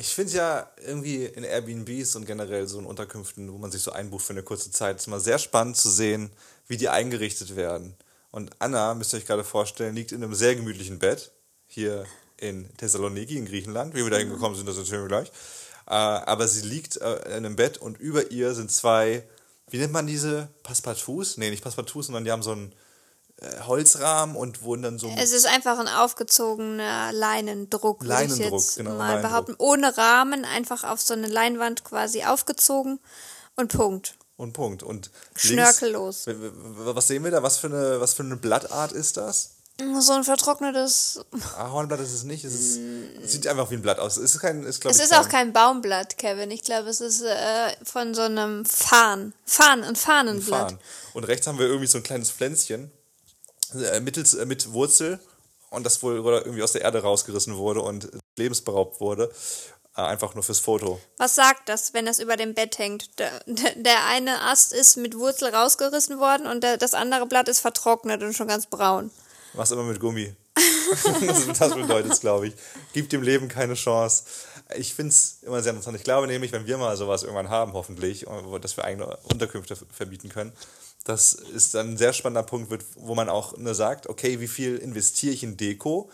Ich finde ja irgendwie in Airbnbs und generell so in Unterkünften, wo man sich so einbucht für eine kurze Zeit, ist immer sehr spannend zu sehen, wie die eingerichtet werden. Und Anna, müsst ihr euch gerade vorstellen, liegt in einem sehr gemütlichen Bett hier in Thessaloniki in Griechenland. Wie wir da hingekommen sind, das erzählen wir gleich. Äh, aber sie liegt äh, in einem Bett und über ihr sind zwei, wie nennt man diese? Passepartouts? Nee, nicht Passepartouts, sondern die haben so einen äh, Holzrahmen und wurden dann so. Es ist einfach ein aufgezogener Leinendruck, würde ich Leinendruck, jetzt genau, mal Leinendruck. behaupten. Ohne Rahmen, einfach auf so eine Leinwand quasi aufgezogen und Punkt. Und Punkt. Und Schnörkellos. Links, was sehen wir da? Was für eine, was für eine Blattart ist das? So ein vertrocknetes. Ahornblatt ist es nicht. Es ist, sieht einfach wie ein Blatt aus. Es ist kein, ist, Es ist auch kein Baumblatt, Kevin. Ich glaube, es ist äh, von so einem Farn. Farn, ein Fahnenblatt. Fahren. Und rechts haben wir irgendwie so ein kleines Pflänzchen mittels, äh, mit Wurzel und das wohl oder irgendwie aus der Erde rausgerissen wurde und lebensberaubt wurde. Äh, einfach nur fürs Foto. Was sagt das, wenn das über dem Bett hängt? Der, der, eine Ast ist mit Wurzel rausgerissen worden und der, das andere Blatt ist vertrocknet und schon ganz braun. Was immer mit Gummi. das, bedeutet es, glaube ich. Gibt dem Leben keine Chance. Ich finde es immer sehr interessant. Ich glaube nämlich, wenn wir mal sowas irgendwann haben, hoffentlich, dass wir eigene Unterkünfte ver- verbieten können, das ist dann ein sehr spannender Punkt, wird, wo man auch nur sagt, okay, wie viel investiere ich in Deko,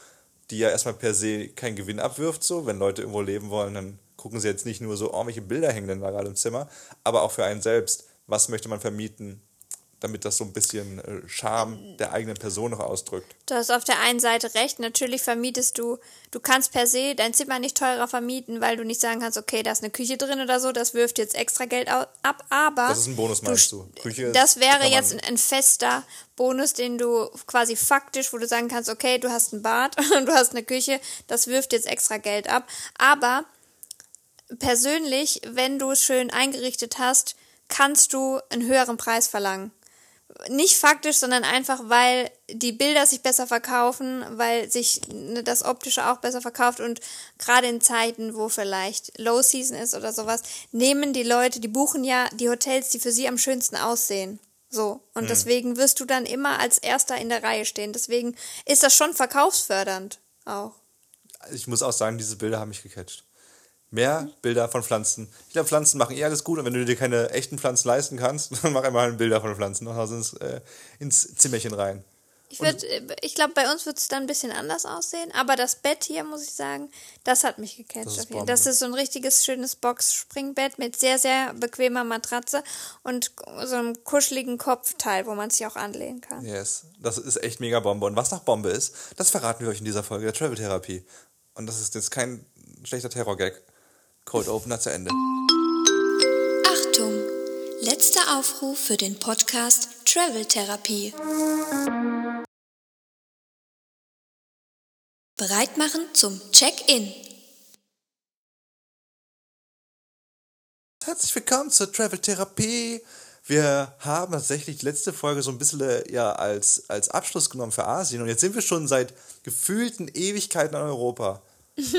die ja erstmal per se keinen Gewinn abwirft, so, wenn Leute irgendwo leben wollen, dann gucken sie jetzt nicht nur so, oh, welche Bilder hängen denn da gerade im Zimmer, aber auch für einen selbst, was möchte man vermieten, damit das so ein bisschen äh, Charme der eigenen Person noch ausdrückt. Du hast auf der einen Seite recht, natürlich vermietest du, du kannst per se dein Zimmer nicht teurer vermieten, weil du nicht sagen kannst, okay, da ist eine Küche drin oder so, das wirft jetzt extra Geld ab, aber Das ist ein Bonus, meinst du? Küche ist- das wäre jetzt ein, ein fester Bonus, den du quasi faktisch, wo du sagen kannst, okay, du hast ein Bad und du hast eine Küche, das wirft jetzt extra Geld ab, aber persönlich, wenn du es schön eingerichtet hast, kannst du einen höheren Preis verlangen nicht faktisch, sondern einfach, weil die Bilder sich besser verkaufen, weil sich ne, das Optische auch besser verkauft und gerade in Zeiten, wo vielleicht Low Season ist oder sowas, nehmen die Leute, die buchen ja die Hotels, die für sie am schönsten aussehen. So. Und deswegen wirst du dann immer als Erster in der Reihe stehen. Deswegen ist das schon verkaufsfördernd auch. Ich muss auch sagen, diese Bilder haben mich gecatcht. Mehr Bilder von Pflanzen. Ich glaube, Pflanzen machen eh alles gut und wenn du dir keine echten Pflanzen leisten kannst, dann mach einmal Bilder von Pflanzen und ins, äh, ins Zimmerchen rein. Ich, würd, ich glaube, bei uns wird es dann ein bisschen anders aussehen, aber das Bett hier, muss ich sagen, das hat mich gecatcht. Das ist Bombe. das ist so ein richtiges schönes Box-Springbett mit sehr, sehr bequemer Matratze und so einem kuscheligen Kopfteil, wo man sich auch anlehnen kann. Yes, das ist echt mega Bombe. Und was nach Bombe ist, das verraten wir euch in dieser Folge der Travel Therapie. Und das ist jetzt kein schlechter Terror-Gag. Cold Opener zu Ende. Achtung! Letzter Aufruf für den Podcast Travel Therapie. Bereit machen zum Check-in. Herzlich willkommen zur Travel Therapie. Wir haben tatsächlich die letzte Folge so ein bisschen äh, ja, als, als Abschluss genommen für Asien und jetzt sind wir schon seit gefühlten Ewigkeiten in Europa.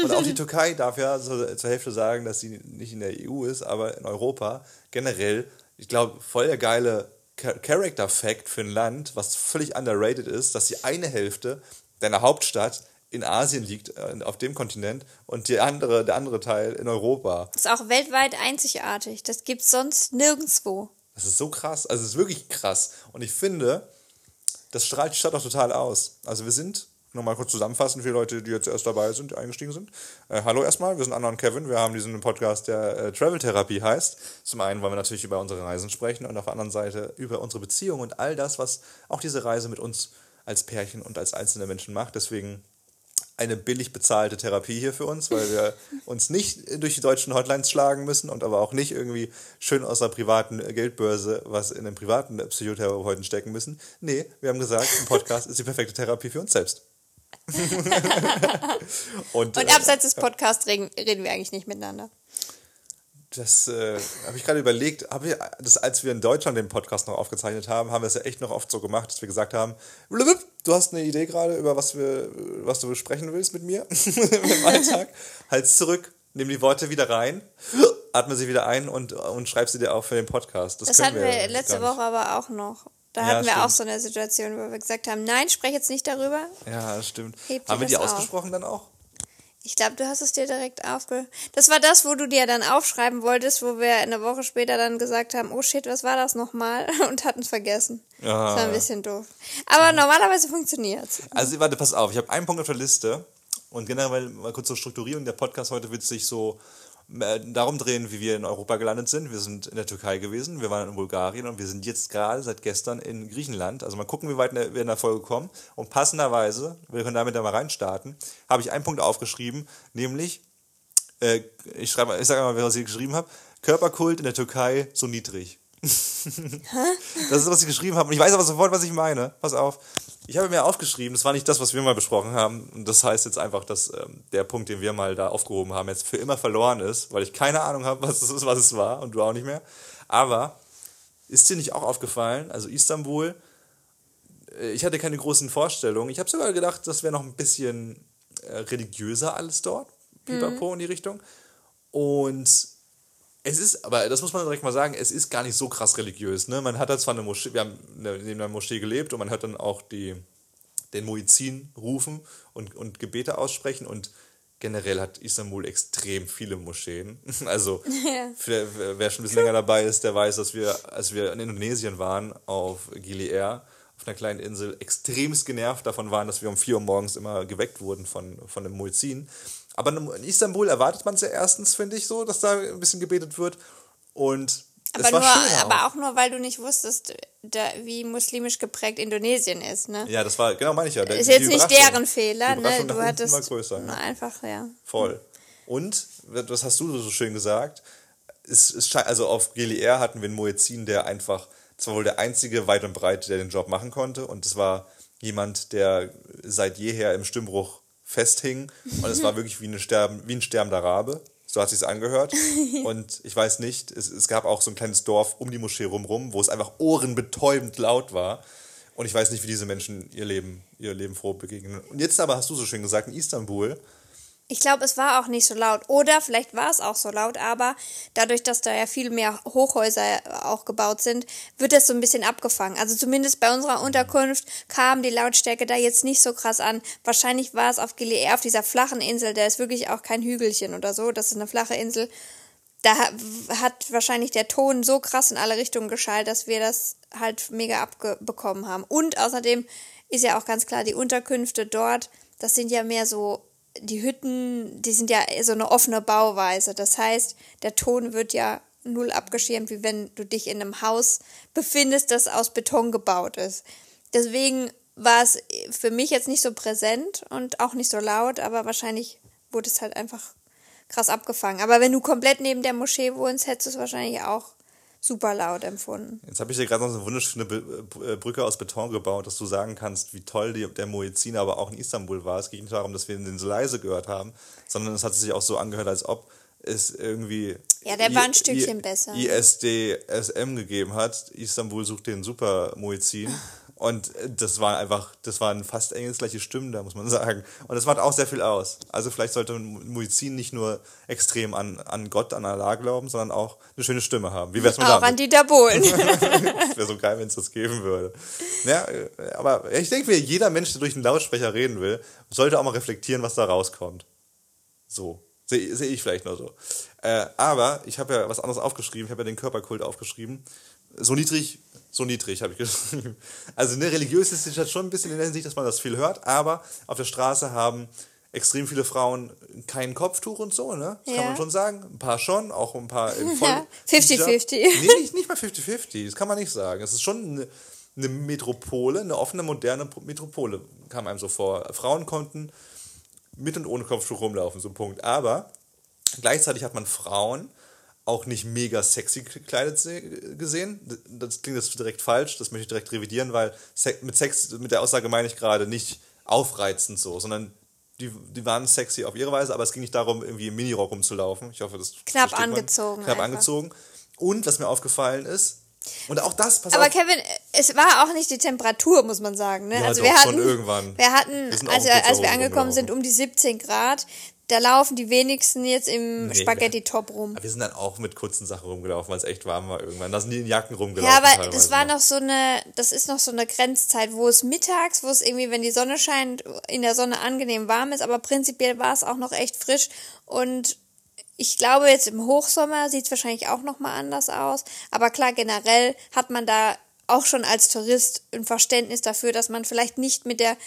Und auch die Türkei darf ja so zur Hälfte sagen, dass sie nicht in der EU ist, aber in Europa generell, ich glaube, voll der geile Cha- Character Fact für ein Land, was völlig underrated ist, dass die eine Hälfte deiner Hauptstadt in Asien liegt, äh, auf dem Kontinent, und die andere, der andere Teil in Europa. Ist auch weltweit einzigartig. Das gibt's sonst nirgendwo. Das ist so krass. Also es ist wirklich krass. Und ich finde, das strahlt die Stadt auch total aus. Also wir sind, nochmal kurz zusammenfassen für Leute, die jetzt erst dabei sind, die eingestiegen sind. Äh, hallo erstmal, wir sind Anna und Kevin. Wir haben diesen Podcast, der äh, Travel Therapie heißt. Zum einen wollen wir natürlich über unsere Reisen sprechen und auf der anderen Seite über unsere Beziehung und all das, was auch diese Reise mit uns als Pärchen und als einzelne Menschen macht. Deswegen eine billig bezahlte Therapie hier für uns, weil wir uns nicht durch die deutschen Hotlines schlagen müssen und aber auch nicht irgendwie schön aus der privaten Geldbörse was in den privaten Psychotherapeuten stecken müssen. Nee, wir haben gesagt, ein Podcast ist die perfekte Therapie für uns selbst. Und Und äh, abseits des Podcasts reden, reden wir eigentlich nicht miteinander. das äh, habe ich gerade überlegt, hab ich, das, als wir in Deutschland den Podcast noch aufgezeichnet haben, haben wir es ja echt noch oft so gemacht, dass wir gesagt haben, du hast eine Idee gerade, über was, wir, was du besprechen willst mit mir im Alltag. Halt's zurück, nimm die Worte wieder rein, atme sie wieder ein und, und schreib sie dir auf für den Podcast. Das können hatten wir gar letzte. Woche aber auch noch. Da Ja, hatten wir auch stimmt. so eine Situation, wo wir gesagt haben, nein, sprech jetzt nicht darüber. Ja, stimmt. Haben wir die auf. ausgesprochen dann auch? Ich glaube, du hast es dir direkt aufge... Das war das, wo du dir dann aufschreiben wolltest, wo wir eine Woche später dann gesagt haben, oh shit, was war das nochmal? Und hatten es vergessen. Ja. Das war ein bisschen doof. Aber normalerweise funktioniert's. Also warte, pass auf, ich habe einen Punkt auf der Liste und generell mal kurz zur Strukturierung. Der Podcast heute wird sich so darum drehen, wie wir in Europa gelandet sind. Wir sind in der Türkei gewesen, wir waren in Bulgarien und wir sind jetzt gerade seit gestern in Griechenland. Also mal gucken, wie weit wir in der Folge kommen. Und passenderweise, wir können damit da mal reinstarten, habe ich einen Punkt aufgeschrieben, nämlich, äh, ich, schreibe, ich sage mal, was ich geschrieben habe, Körperkult in der Türkei so niedrig. Das ist, was ich geschrieben habe. Und ich weiß aber sofort, was ich meine. Pass auf. Ich habe mir aufgeschrieben, das war nicht das, was wir mal besprochen haben. Und das heißt jetzt einfach, dass ähm, der Punkt, den wir mal da aufgehoben haben, jetzt für immer verloren ist, weil ich keine Ahnung habe, was es ist, was es war und du auch nicht mehr. Aber ist dir nicht auch aufgefallen, also Istanbul, äh, ich hatte keine großen Vorstellungen. Ich habe sogar gedacht, das wäre noch ein bisschen äh, religiöser alles dort. Pipapo in die Richtung. Und es ist, aber das muss man direkt mal sagen, es ist gar nicht so krass religiös. Ne? Man hat da zwar eine Moschee, wir haben neben einer Moschee gelebt und man hört dann auch die, den Muizin rufen und, und Gebete aussprechen und generell hat Istanbul extrem viele Moscheen. Also Ja. für, wer schon ein bisschen länger dabei ist, der weiß, dass wir, als wir in Indonesien waren, auf Gili Air, auf einer kleinen Insel, extremst genervt davon waren, dass wir um 4 Uhr morgens immer geweckt wurden von, von einem Muizin. Aber in Istanbul erwartet man es ja erstens, finde ich so, dass da ein bisschen gebetet wird. Und Aber, es war nur, schön aber auch nur, weil du nicht wusstest, da, wie muslimisch geprägt Indonesien ist, ne? Ja, das war, genau meine ich ja. Der- ist die jetzt nicht deren Fehler, ne? Du hattest war größer. Ja. einfach, ja. Voll. Und, was hast du so schön gesagt? Es, es also auf GLR hatten wir einen Muezzin, der einfach, das war wohl der einzige weit und breit, der den Job machen konnte. Und es war jemand, der seit jeher im Stimmbruch festhing. Und es war wirklich wie, eine Sterben, wie ein sterbender Rabe. So hat sich's angehört. Und ich weiß nicht, es, es gab auch so ein kleines Dorf um die Moschee rumrum, wo es einfach ohrenbetäubend laut war. Und ich weiß nicht, wie diese Menschen ihr Leben, ihr Leben froh begegnen. Und jetzt aber hast du so schön gesagt, in Istanbul, Ich glaube, es war auch nicht so laut. Oder vielleicht war es auch so laut, aber dadurch, dass da ja viel mehr Hochhäuser auch gebaut sind, wird das so ein bisschen abgefangen. Also zumindest bei unserer Unterkunft kam die Lautstärke da jetzt nicht so krass an. Wahrscheinlich war es auf Gilead, auf dieser flachen Insel, da ist wirklich auch kein Hügelchen oder so, das ist eine flache Insel. Da ha- hat wahrscheinlich der Ton so krass in alle Richtungen geschallt, dass wir das halt mega abbekommen haben. Und außerdem ist ja auch ganz klar, die Unterkünfte dort, das sind ja mehr so, die Hütten, die sind ja so eine offene Bauweise. Das heißt, der Ton wird ja null abgeschirmt, wie wenn du dich in einem Haus befindest, das aus Beton gebaut ist. Deswegen war es für mich jetzt nicht so präsent und auch nicht so laut, aber wahrscheinlich wurde es halt einfach krass abgefangen. Aber wenn du komplett neben der Moschee wohnst, hättest du es wahrscheinlich auch super laut empfunden. Jetzt habe ich dir gerade noch so eine wunderschöne äh, Brücke aus Beton gebaut, dass du sagen kannst, wie toll die, der Muezzin aber auch in Istanbul war. Es ging nicht darum, dass wir den so leise gehört haben, sondern es hat sich auch so angehört, als ob es irgendwie Ja, der war ein I- Stückchen I- besser. ISDSM gegeben hat. Istanbul sucht den super Muezzin. Und äh, das waren einfach, das waren fast engelsgleiche Stimmen da, muss man sagen. Und das macht auch sehr viel aus. Also vielleicht sollte ein Muezzin nicht nur extrem an, an Gott, an Allah glauben, sondern auch eine schöne Stimme haben. Wie wär's mit Auch damit? an Dieter Bohlen. Das wäre so geil, wenn es das geben würde. Ja, äh, aber ich denke mir, jeder Mensch, der durch einen Lautsprecher reden will, sollte auch mal reflektieren, was da rauskommt. So. Sehe seh ich vielleicht nur so. Äh, aber ich habe ja was anderes aufgeschrieben. Ich habe ja den Körperkult aufgeschrieben. So niedrig, so niedrig habe ich geschrieben. Also ne, religiös ist Stadt schon ein bisschen in der Hinsicht, dass man das viel hört. Aber auf der Straße haben extrem viele Frauen kein Kopftuch und so, ne? Das kann Ja. man schon sagen. Ein paar schon, auch ein paar im Voll Ja, 50-50. Nee, nicht, nicht mal 50-50, das kann man nicht sagen. Es ist schon eine, eine Metropole, eine offene, moderne Metropole, kam einem so vor. Frauen konnten mit und ohne Kopftuch rumlaufen, so Punkt. Aber gleichzeitig hat man Frauen auch nicht mega sexy gekleidet se- gesehen. Das klingt jetzt direkt falsch, das möchte ich direkt revidieren, weil mit Sex, mit der Aussage meine ich gerade nicht aufreizend so, sondern die, die waren sexy auf ihre Weise, aber es ging nicht darum, irgendwie im Minirock rumzulaufen. Ich hoffe, das Knapp versteht man. angezogen Knapp einfach. angezogen. Und was mir aufgefallen ist, und auch das, pass Aber auf, Kevin, es war auch nicht die Temperatur, muss man sagen. Ne? Ja, also doch, wir schon hatten, irgendwann. Wir hatten, Wir also kurzer als wir angekommen sind, um die 17 Grad. Da laufen die wenigsten jetzt im Nee, Spaghetti-Top rum. Aber wir sind dann auch mit kurzen Sachen rumgelaufen, weil es echt warm war irgendwann. Da sind die in Jacken rumgelaufen. Ja, aber das war noch so eine, das ist noch so eine Grenzzeit, wo es mittags, wo es irgendwie, wenn die Sonne scheint, in der Sonne angenehm warm ist, aber prinzipiell war es auch noch echt frisch und ich glaube, jetzt im Hochsommer sieht es wahrscheinlich auch nochmal anders aus. Aber klar, generell hat man da auch schon als Tourist ein Verständnis dafür, dass man vielleicht nicht mit der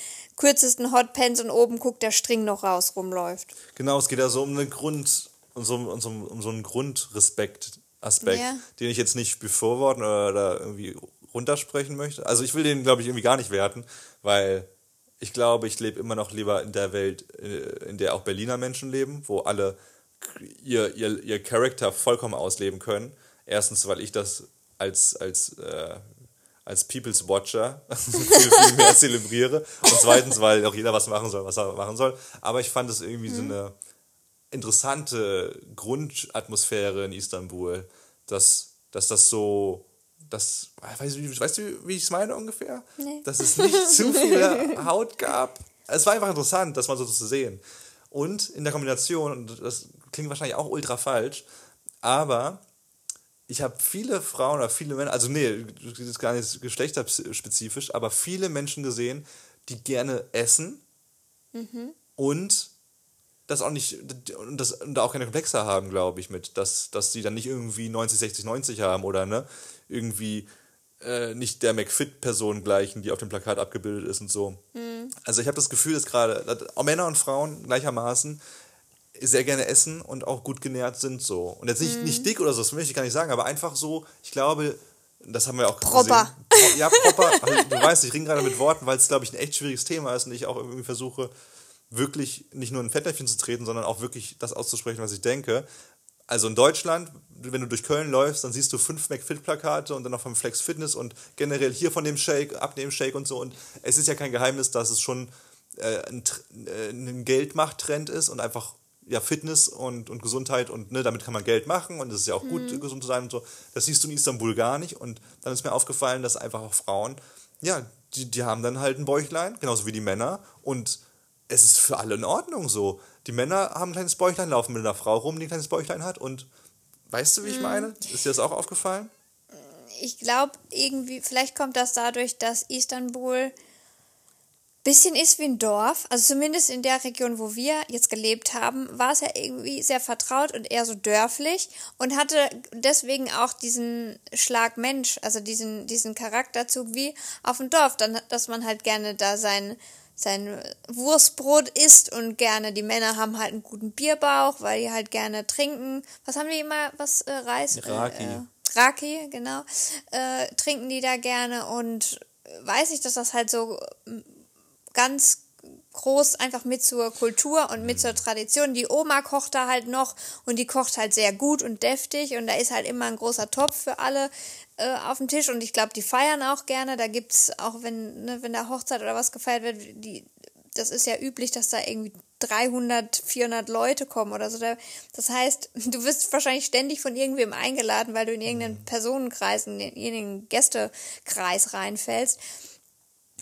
kürzesten Hotpants und oben guckt der String noch raus rumläuft. Genau, es geht ja so um einen Grund, um so, um so, um so einen Grundrespekt-Aspekt, Ja. den ich jetzt nicht befürworten oder, oder irgendwie runtersprechen möchte. Also ich will den, glaube ich, irgendwie gar nicht werten, weil ich glaube, ich lebe immer noch lieber in der Welt, äh, in der auch Berliner Menschen leben, wo alle ihr, ihr, ihr Charakter vollkommen ausleben können. Erstens, weil ich das als, als, äh, als People's Watcher viel, viel mehr zelebriere. Und zweitens, weil auch jeder was machen soll, was er machen soll. Aber ich fand es irgendwie so eine interessante Grundatmosphäre in Istanbul, dass, dass das so, das, weißt du, weißt du, wie ich es meine ungefähr? Nee. Dass es nicht zu viel Haut gab. Es war einfach interessant, das mal so zu sehen. Und in der Kombination, und das klingt wahrscheinlich auch ultra falsch, aber ich habe viele Frauen oder viele Männer, also nee, das ist gar nicht geschlechterspezifisch, aber viele Menschen gesehen, die gerne essen und das auch nicht und das und da auch keine Komplexe haben, glaube ich, mit, dass, dass die dann nicht irgendwie 90, 60, 90 haben oder ne, irgendwie äh, nicht der McFit-Person gleichen, die auf dem Plakat abgebildet ist und so. Also ich habe das Gefühl, dass gerade auch Männer und Frauen gleichermaßen sehr gerne essen und auch gut genährt sind so. Und jetzt nicht, nicht dick oder so, das möchte ich gar nicht sagen, aber einfach so, ich glaube, das haben wir auch Proper. gesehen. Ja, proper. Also, du weißt, ich ringe gerade mit Worten, weil es, glaube ich, ein echt schwieriges Thema ist und ich auch irgendwie versuche, wirklich nicht nur ein Fettnäpfchen zu treten, sondern auch wirklich das auszusprechen, was ich denke. Also in Deutschland, wenn du durch Köln läufst, dann siehst du fünf McFit-Plakate und dann noch vom Flex Fitness und generell hier von dem Shake, abnehmen Shake und so. Und es ist ja kein Geheimnis, dass es schon äh, ein, äh, ein Geldmacht-Trend ist und einfach ja, Fitness und, und Gesundheit und ne, damit kann man Geld machen und es ist ja auch gut, gesund zu sein und so. Das siehst du in Istanbul gar nicht. Und dann ist mir aufgefallen, dass einfach auch Frauen, ja, die, die haben dann halt ein Bäuchlein, genauso wie die Männer. Und es ist für alle in Ordnung so. Die Männer haben ein kleines Bäuchlein, laufen mit einer Frau rum, die ein kleines Bäuchlein hat. Und weißt du, wie ich meine? Ist dir das auch aufgefallen? ich glaube irgendwie, vielleicht kommt das dadurch, dass Istanbul bisschen ist wie ein Dorf. Also zumindest in der Region, wo wir jetzt gelebt haben, war es ja irgendwie sehr vertraut und eher so dörflich und hatte deswegen auch diesen Schlag Mensch, also diesen, diesen Charakterzug wie auf dem Dorf, dann, dass man halt gerne da sein sein Wurstbrot isst und gerne die Männer haben halt einen guten Bierbauch, weil die halt gerne trinken. Was haben die immer? Was äh, Reis? Raki. Äh, äh, Raki, genau. Äh, trinken die da gerne und weiß ich, dass das halt so ganz groß einfach mit zur Kultur und mit zur Tradition. Die Oma kocht da halt noch und die kocht halt sehr gut und deftig und da ist halt immer ein großer Topf für alle äh, auf dem Tisch und ich glaube, die feiern auch gerne. Da gibt's auch, wenn, ne, wenn da Hochzeit oder was gefeiert wird, die, das ist ja üblich, dass da irgendwie 300, 400 Leute kommen oder so. Da- Das heißt, du wirst wahrscheinlich ständig von irgendwem eingeladen, weil du in irgendeinen Personenkreis, in irgendeinen Gästekreis reinfällst.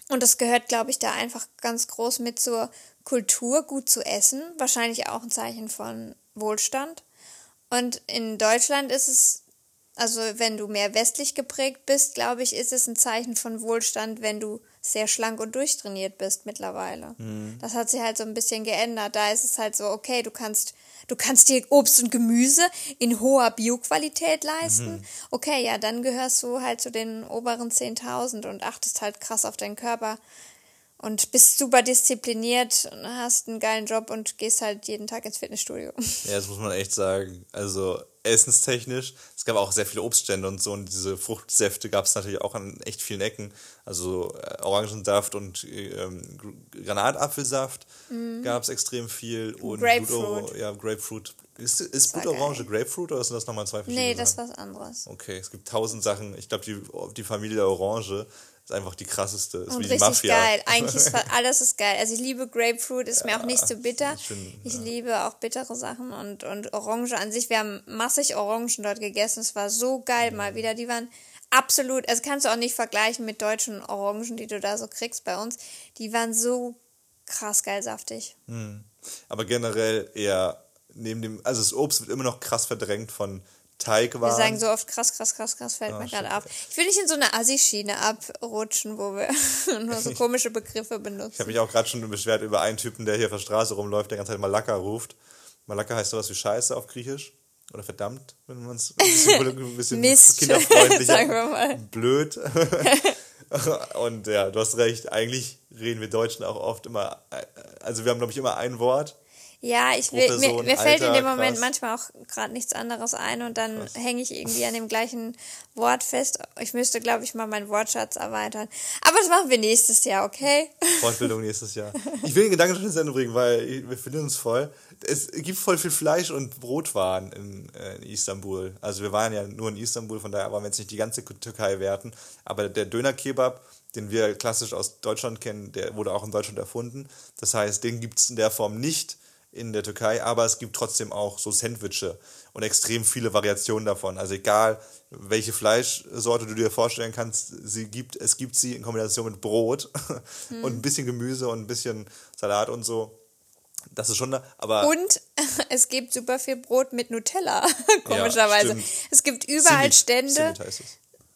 Und das gehört, glaube ich, da einfach ganz groß mit zur Kultur, gut zu essen. Wahrscheinlich auch ein Zeichen von Wohlstand. Und in Deutschland ist es, also wenn du mehr westlich geprägt bist, glaube ich, ist es ein Zeichen von Wohlstand, wenn du sehr schlank und durchtrainiert bist mittlerweile. Das hat sich halt so ein bisschen geändert. Da ist es halt so, okay, du kannst, du kannst dir Obst und Gemüse in hoher Bioqualität leisten. Okay, ja, dann gehörst du halt zu den oberen 10.000 und achtest halt krass auf deinen Körper und bist super diszipliniert und hast einen geilen Job und gehst halt jeden Tag ins Fitnessstudio. Ja, das muss man echt sagen. Also essenstechnisch, es gab auch sehr viele Obststände und so und diese Fruchtsäfte gab es natürlich auch an echt vielen Ecken. Also äh, Orangensaft und ähm, Gr- Granatapfelsaft gab es extrem viel und Mhm. Grapefruit. Ja, Grapefruit. Ist, ist Blutorange. Grapefruit oder sind das nochmal zwei verschiedene nee, das ist was anderes. Okay, es gibt tausend Sachen. Ich glaube, die, die Familie der Orange ist einfach die krasseste. Ist Und wie die richtig Mafia. geil. Eigentlich ist alles ist geil. Also ich liebe Grapefruit, ist mir auch nicht zu bitter. schön, ich liebe auch bittere Sachen und, und Orange an sich. Wir haben massig Orangen dort gegessen. Es war so geil mal wieder. Die waren absolut, also kannst du auch nicht vergleichen mit deutschen Orangen, die du da so kriegst bei uns. Die waren so krass geil saftig. Aber generell eher neben dem, also das Obst wird immer noch krass verdrängt von Teigwaren. Wir sagen so oft krass, krass, krass, krass, fällt Ah, mir gerade ab. Ich will nicht in so eine Assi-Schiene abrutschen, wo wir nur so komische Begriffe Ich benutzen. habe mich auch gerade schon beschwert über einen Typen, der hier auf der Straße rumläuft, der die ganze Zeit Malaka ruft. Malaka heißt sowas wie Scheiße auf Griechisch. Oder verdammt, wenn man es ein bisschen, Mist, kinderfreundlicher. sagen wir mal. Blöd. Und ja, du hast recht, eigentlich reden wir Deutschen auch oft immer, also wir haben, glaube ich, immer ein Wort. Ja, ich will, mir, Person, mir fällt in Alter, dem Moment krass. manchmal auch gerade nichts anderes ein und dann hänge ich irgendwie an dem gleichen Wort fest. Ich müsste, glaube ich, mal meinen Wortschatz erweitern. Aber das machen wir nächstes Jahr, okay? Fortbildung nächstes Jahr. Ich will den Gedanken schon ins Ende bringen, weil wir finden uns voll. Es gibt voll viel Fleisch und Brotwaren in, äh, in Istanbul. Also wir waren ja nur in Istanbul, von daher wollen wir jetzt nicht die ganze Türkei werten. Aber der Döner-Kebab, den wir klassisch aus Deutschland kennen, der wurde auch in Deutschland erfunden. Das heißt, den gibt es in der Form nicht in der Türkei, aber es gibt trotzdem auch so Sandwiche und extrem viele Variationen davon. Also egal, welche Fleischsorte du dir vorstellen kannst, sie gibt, es gibt sie in Kombination mit Brot und ein bisschen Gemüse und ein bisschen Salat und so. Das ist schon da, aber Und es gibt super viel Brot mit Nutella, komischerweise. stimmt. es gibt überall Simit. Stände. Simit heißt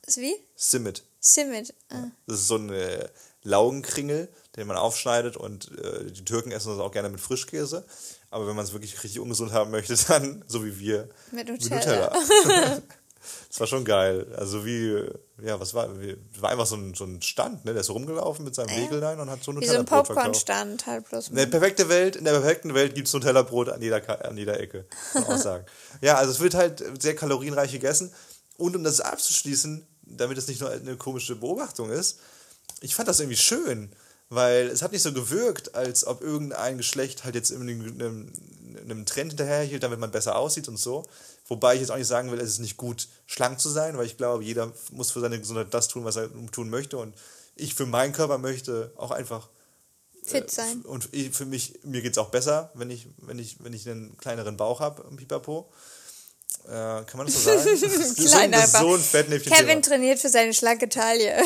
es. Wie? Simit. Simit. Ah. Das ist so ein äh, Laugenkringel, den man aufschneidet und äh, die Türken essen das auch gerne mit Frischkäse. Aber wenn man es wirklich richtig ungesund haben möchte, dann, so wie wir, Mit Nutella. das war schon geil. Also wie, ja, was war, wie, war einfach so ein, so ein Stand, ne? Der ist so rumgelaufen mit seinem Regellein und hat so Wie so ein Nutella-Brot. Popcorn-Stand halt bloß. In der perfekten Welt, in der perfekten Welt gibt es Nutella-Brot an jeder, an jeder Ecke, muss man auch sagen. ja, also es wird halt sehr kalorienreich gegessen. Und um das abzuschließen, damit es nicht nur eine komische Beobachtung ist, ich fand das irgendwie schön, weil es hat nicht so gewirkt, als ob irgendein Geschlecht halt jetzt in einem, einem Trend hinterherhielt, damit man besser aussieht und so. Wobei ich jetzt auch nicht sagen will, es ist nicht gut, schlank zu sein, weil ich glaube, jeder muss für seine Gesundheit das tun, was er tun möchte. Und ich für meinen Körper möchte auch einfach Fit sein. und ich, für mich, mir geht es auch besser, wenn ich, wenn ich, wenn ich einen kleineren Bauch habe Pipapo. Äh, kann man das so sagen? So, Kleiner so. Fettnäpfchen. Kevin trainiert für seine schlanke Taille.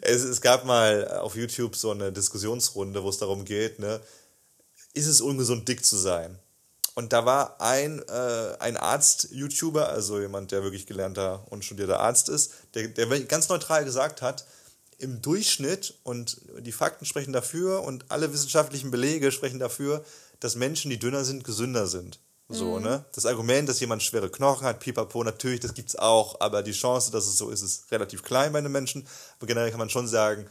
Es, es gab mal auf YouTube so eine Diskussionsrunde, wo es darum geht, ne, ist es ungesund, dick zu sein? Und da war ein, äh, ein Arzt-YouTuber, also jemand, der wirklich gelernter und studierter Arzt ist, der, der ganz neutral gesagt hat, im Durchschnitt, und die Fakten sprechen dafür und alle wissenschaftlichen Belege sprechen dafür, dass Menschen, die dünner sind, gesünder sind. So, ne? Das Argument, dass jemand schwere Knochen hat, pipapo, natürlich, das gibt's auch, aber die Chance, dass es so ist, ist relativ klein bei einem Menschen. Aber generell kann man schon sagen,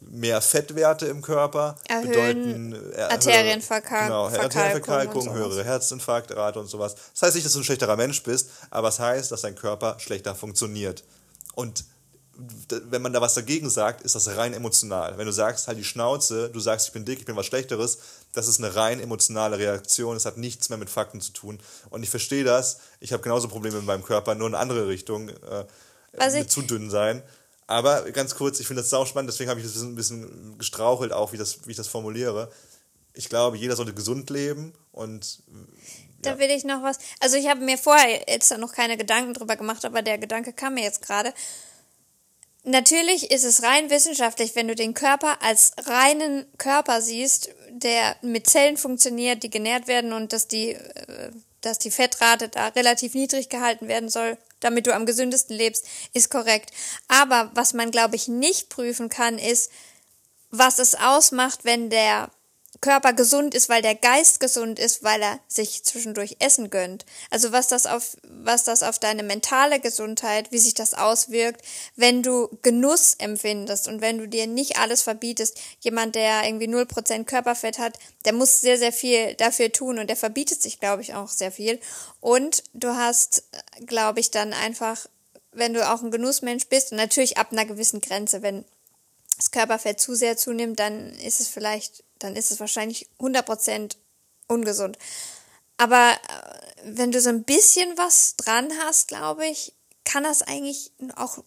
mehr Fettwerte im Körper Erhöhen bedeuten äh, Arterienverkalkung genau, und Arterienverkalkung, sowas. höhere Herzinfarktrate und sowas. Das heißt nicht, dass du ein schlechterer Mensch bist, aber es heißt, dass dein Körper schlechter funktioniert. Und wenn man da was dagegen sagt, ist das rein emotional. Wenn du sagst, halt die Schnauze, du sagst, ich bin dick, ich bin was Schlechteres, das ist eine rein emotionale Reaktion. Es hat nichts mehr mit Fakten zu tun. Und ich verstehe das. Ich habe genauso Probleme mit meinem Körper, nur in andere Richtung. Äh, zu dünn sein. Aber ganz kurz, ich finde das sau spannend, deswegen habe ich das ein bisschen gestrauchelt, auch wie, das, wie ich das formuliere. Ich glaube, jeder sollte gesund leben und Da will ich noch was. Also ich habe mir vorher jetzt noch keine Gedanken drüber gemacht, aber der Gedanke kam mir jetzt gerade. Natürlich ist es rein wissenschaftlich, wenn du den Körper als reinen Körper siehst, der mit Zellen funktioniert, die genährt werden und dass die, äh, dass die Fettrate da relativ niedrig gehalten werden soll, damit du am gesündesten lebst, ist korrekt. Aber was man, glaube ich, nicht prüfen kann, ist, was es ausmacht, wenn der Körper gesund ist, weil der Geist gesund ist, weil er sich zwischendurch Essen gönnt. Also was das auf, was das auf deine mentale Gesundheit, wie sich das auswirkt, wenn du Genuss empfindest und wenn du dir nicht alles verbietest. Jemand, der irgendwie 0% Körperfett hat, der muss sehr, sehr viel dafür tun und der verbietet sich, glaube ich, auch sehr viel. Und du hast, glaube ich, dann einfach, wenn du auch ein Genussmensch bist und natürlich ab einer gewissen Grenze, wenn das Körperfett zu sehr zunimmt, dann ist es vielleicht, dann ist es wahrscheinlich 100% ungesund. Aber äh, wenn du so ein bisschen was dran hast, glaube ich, kann das eigentlich auch,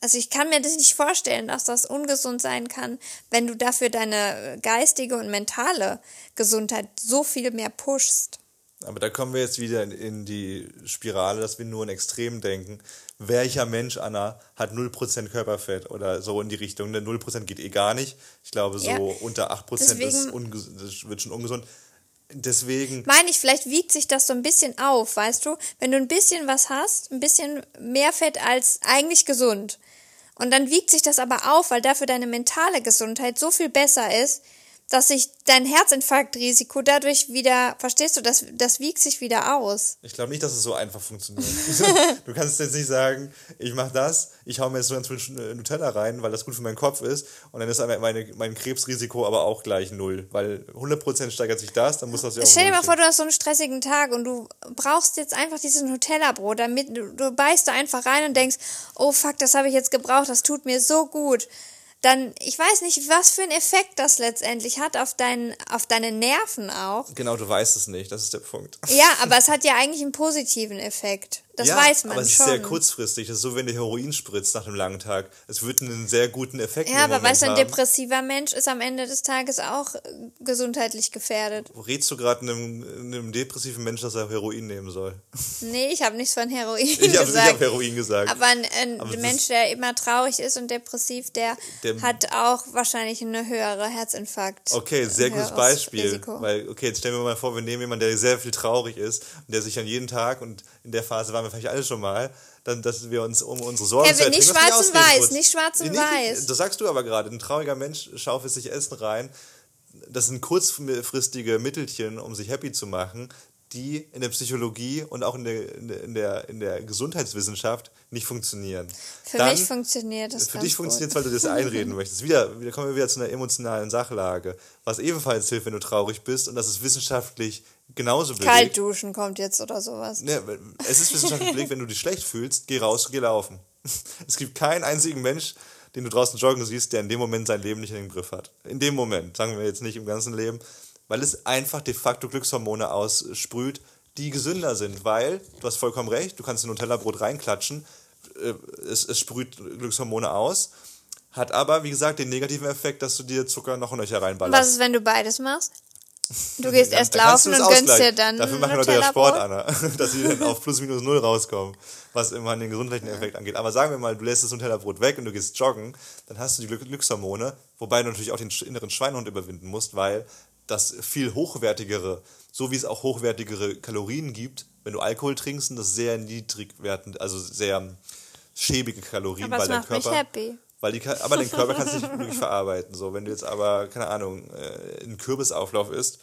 also ich kann mir das nicht vorstellen, dass das ungesund sein kann, wenn du dafür deine geistige und mentale Gesundheit so viel mehr pushst. Aber da kommen wir jetzt wieder in, in die Spirale, dass wir nur in Extremen denken. Welcher Mensch, Anna, hat 0% Körperfett oder so in die Richtung? Denn 0% geht eh gar nicht. Ich glaube, so Ja. unter 8% ist Deswegen- das wird schon ungesund. Deswegen, Meine ich, vielleicht wiegt sich das so ein bisschen auf, weißt du? Wenn du ein bisschen was hast, ein bisschen mehr Fett als eigentlich gesund. Und dann wiegt sich das aber auf, weil dafür deine mentale Gesundheit so viel besser ist, dass sich dein Herzinfarktrisiko dadurch wieder, verstehst du, das, das wiegt sich wieder aus. ich glaube nicht, dass es so einfach funktioniert. du kannst jetzt nicht sagen, ich mache das, ich hau mir jetzt nur inzwischen Nutella rein, weil das gut für meinen Kopf ist und dann ist meine, mein Krebsrisiko aber auch gleich null, weil 100% steigert sich das, dann muss das ja auch Stell dir mal vor, du hast so einen stressigen Tag und du brauchst jetzt einfach dieses Nutella-Brot, damit du, du beißt da einfach rein und denkst, oh fuck, das habe ich jetzt gebraucht, das tut mir so gut. Dann, ich weiß nicht, was für einen Effekt das letztendlich hat auf, dein, auf deine Nerven auch. Genau, du weißt es nicht, das ist der Punkt. Ja, aber es hat ja eigentlich einen positiven Effekt. Das ja, weiß man aber es schon. ist sehr kurzfristig. Das ist so, wenn du Heroin spritzt nach einem langen Tag. Es wird einen sehr guten Effekt in ja, aber weißt du, ein haben. depressiver Mensch ist am Ende des Tages auch äh, gesundheitlich gefährdet. Rätst du gerade einem, einem depressiven Menschen, dass er Heroin nehmen soll? Nee, ich habe nichts von Heroin Ich habe gesagt. nicht auf Heroin gesagt. Aber ein, ein Aber Mensch, der immer traurig ist und depressiv, der, Der- hat auch wahrscheinlich eine höhere Herzinfarkt. Okay, sehr ein gutes Beispiel. Risiko. Weil, okay, jetzt stellen wir mal vor, wir nehmen jemanden, der sehr viel traurig ist und der sich an jeden Tag, und in der Phase waren wir vielleicht alle schon mal, dann, dass wir uns um unsere Sorgen Kevin, zu nicht schwarz und weiß, nicht schwarz und weiß. Das sagst du aber gerade. Ein trauriger Mensch schaufelt sich Essen rein. Das sind kurzfristige Mittelchen, um sich happy zu machen, die in der Psychologie und auch in der, in der, in der, Gesundheitswissenschaft nicht funktionieren. Für Dann- mich funktioniert das für dich funktioniert es, weil du das einreden möchtest. Wieder, wieder kommen wir wieder zu einer emotionalen Sachlage, was ebenfalls hilft, wenn du traurig bist und das ist wissenschaftlich genauso belegt. Kalt duschen kommt jetzt oder sowas. Ne, es ist wissenschaftlich belegt, wenn du dich schlecht fühlst, geh raus, geh laufen. Es gibt keinen einzigen Mensch, den du draußen joggen siehst, der in dem Moment sein Leben nicht in den Griff hat. In dem Moment, sagen wir jetzt nicht im ganzen Leben, weil es einfach de facto Glückshormone aussprüht, die gesünder sind, weil, du hast vollkommen recht, du kannst ein Nutella-Brot reinklatschen, äh, es, es sprüht Glückshormone aus, hat aber, wie gesagt, den negativen Effekt, dass du dir Zucker noch in Löcher reinballerst. Was ist, wenn du beides machst? Du gehst Ja, erst laufen und gönnst dir dann Dafür machen Leute ja. Sport, Anna. Dass sie dann auf plus minus null rauskommen, was immer den gesundheitlichen Effekt angeht. Aber sagen wir mal, du lässt das Nutella-Brot weg und du gehst joggen, dann hast du die Glück Glückshormone, wobei du natürlich auch den inneren Schweinehund überwinden musst, weil das viel hochwertigere, so wie es auch hochwertigere Kalorien gibt, wenn du Alkohol trinkst, sind das sehr niedrig wertend, also sehr schäbige Kalorien, Aber weil dein Körper happy. weil die, aber den Körper kannst du nicht wirklich verarbeiten. So, wenn du jetzt aber, keine Ahnung, äh, ein Kürbisauflauf isst,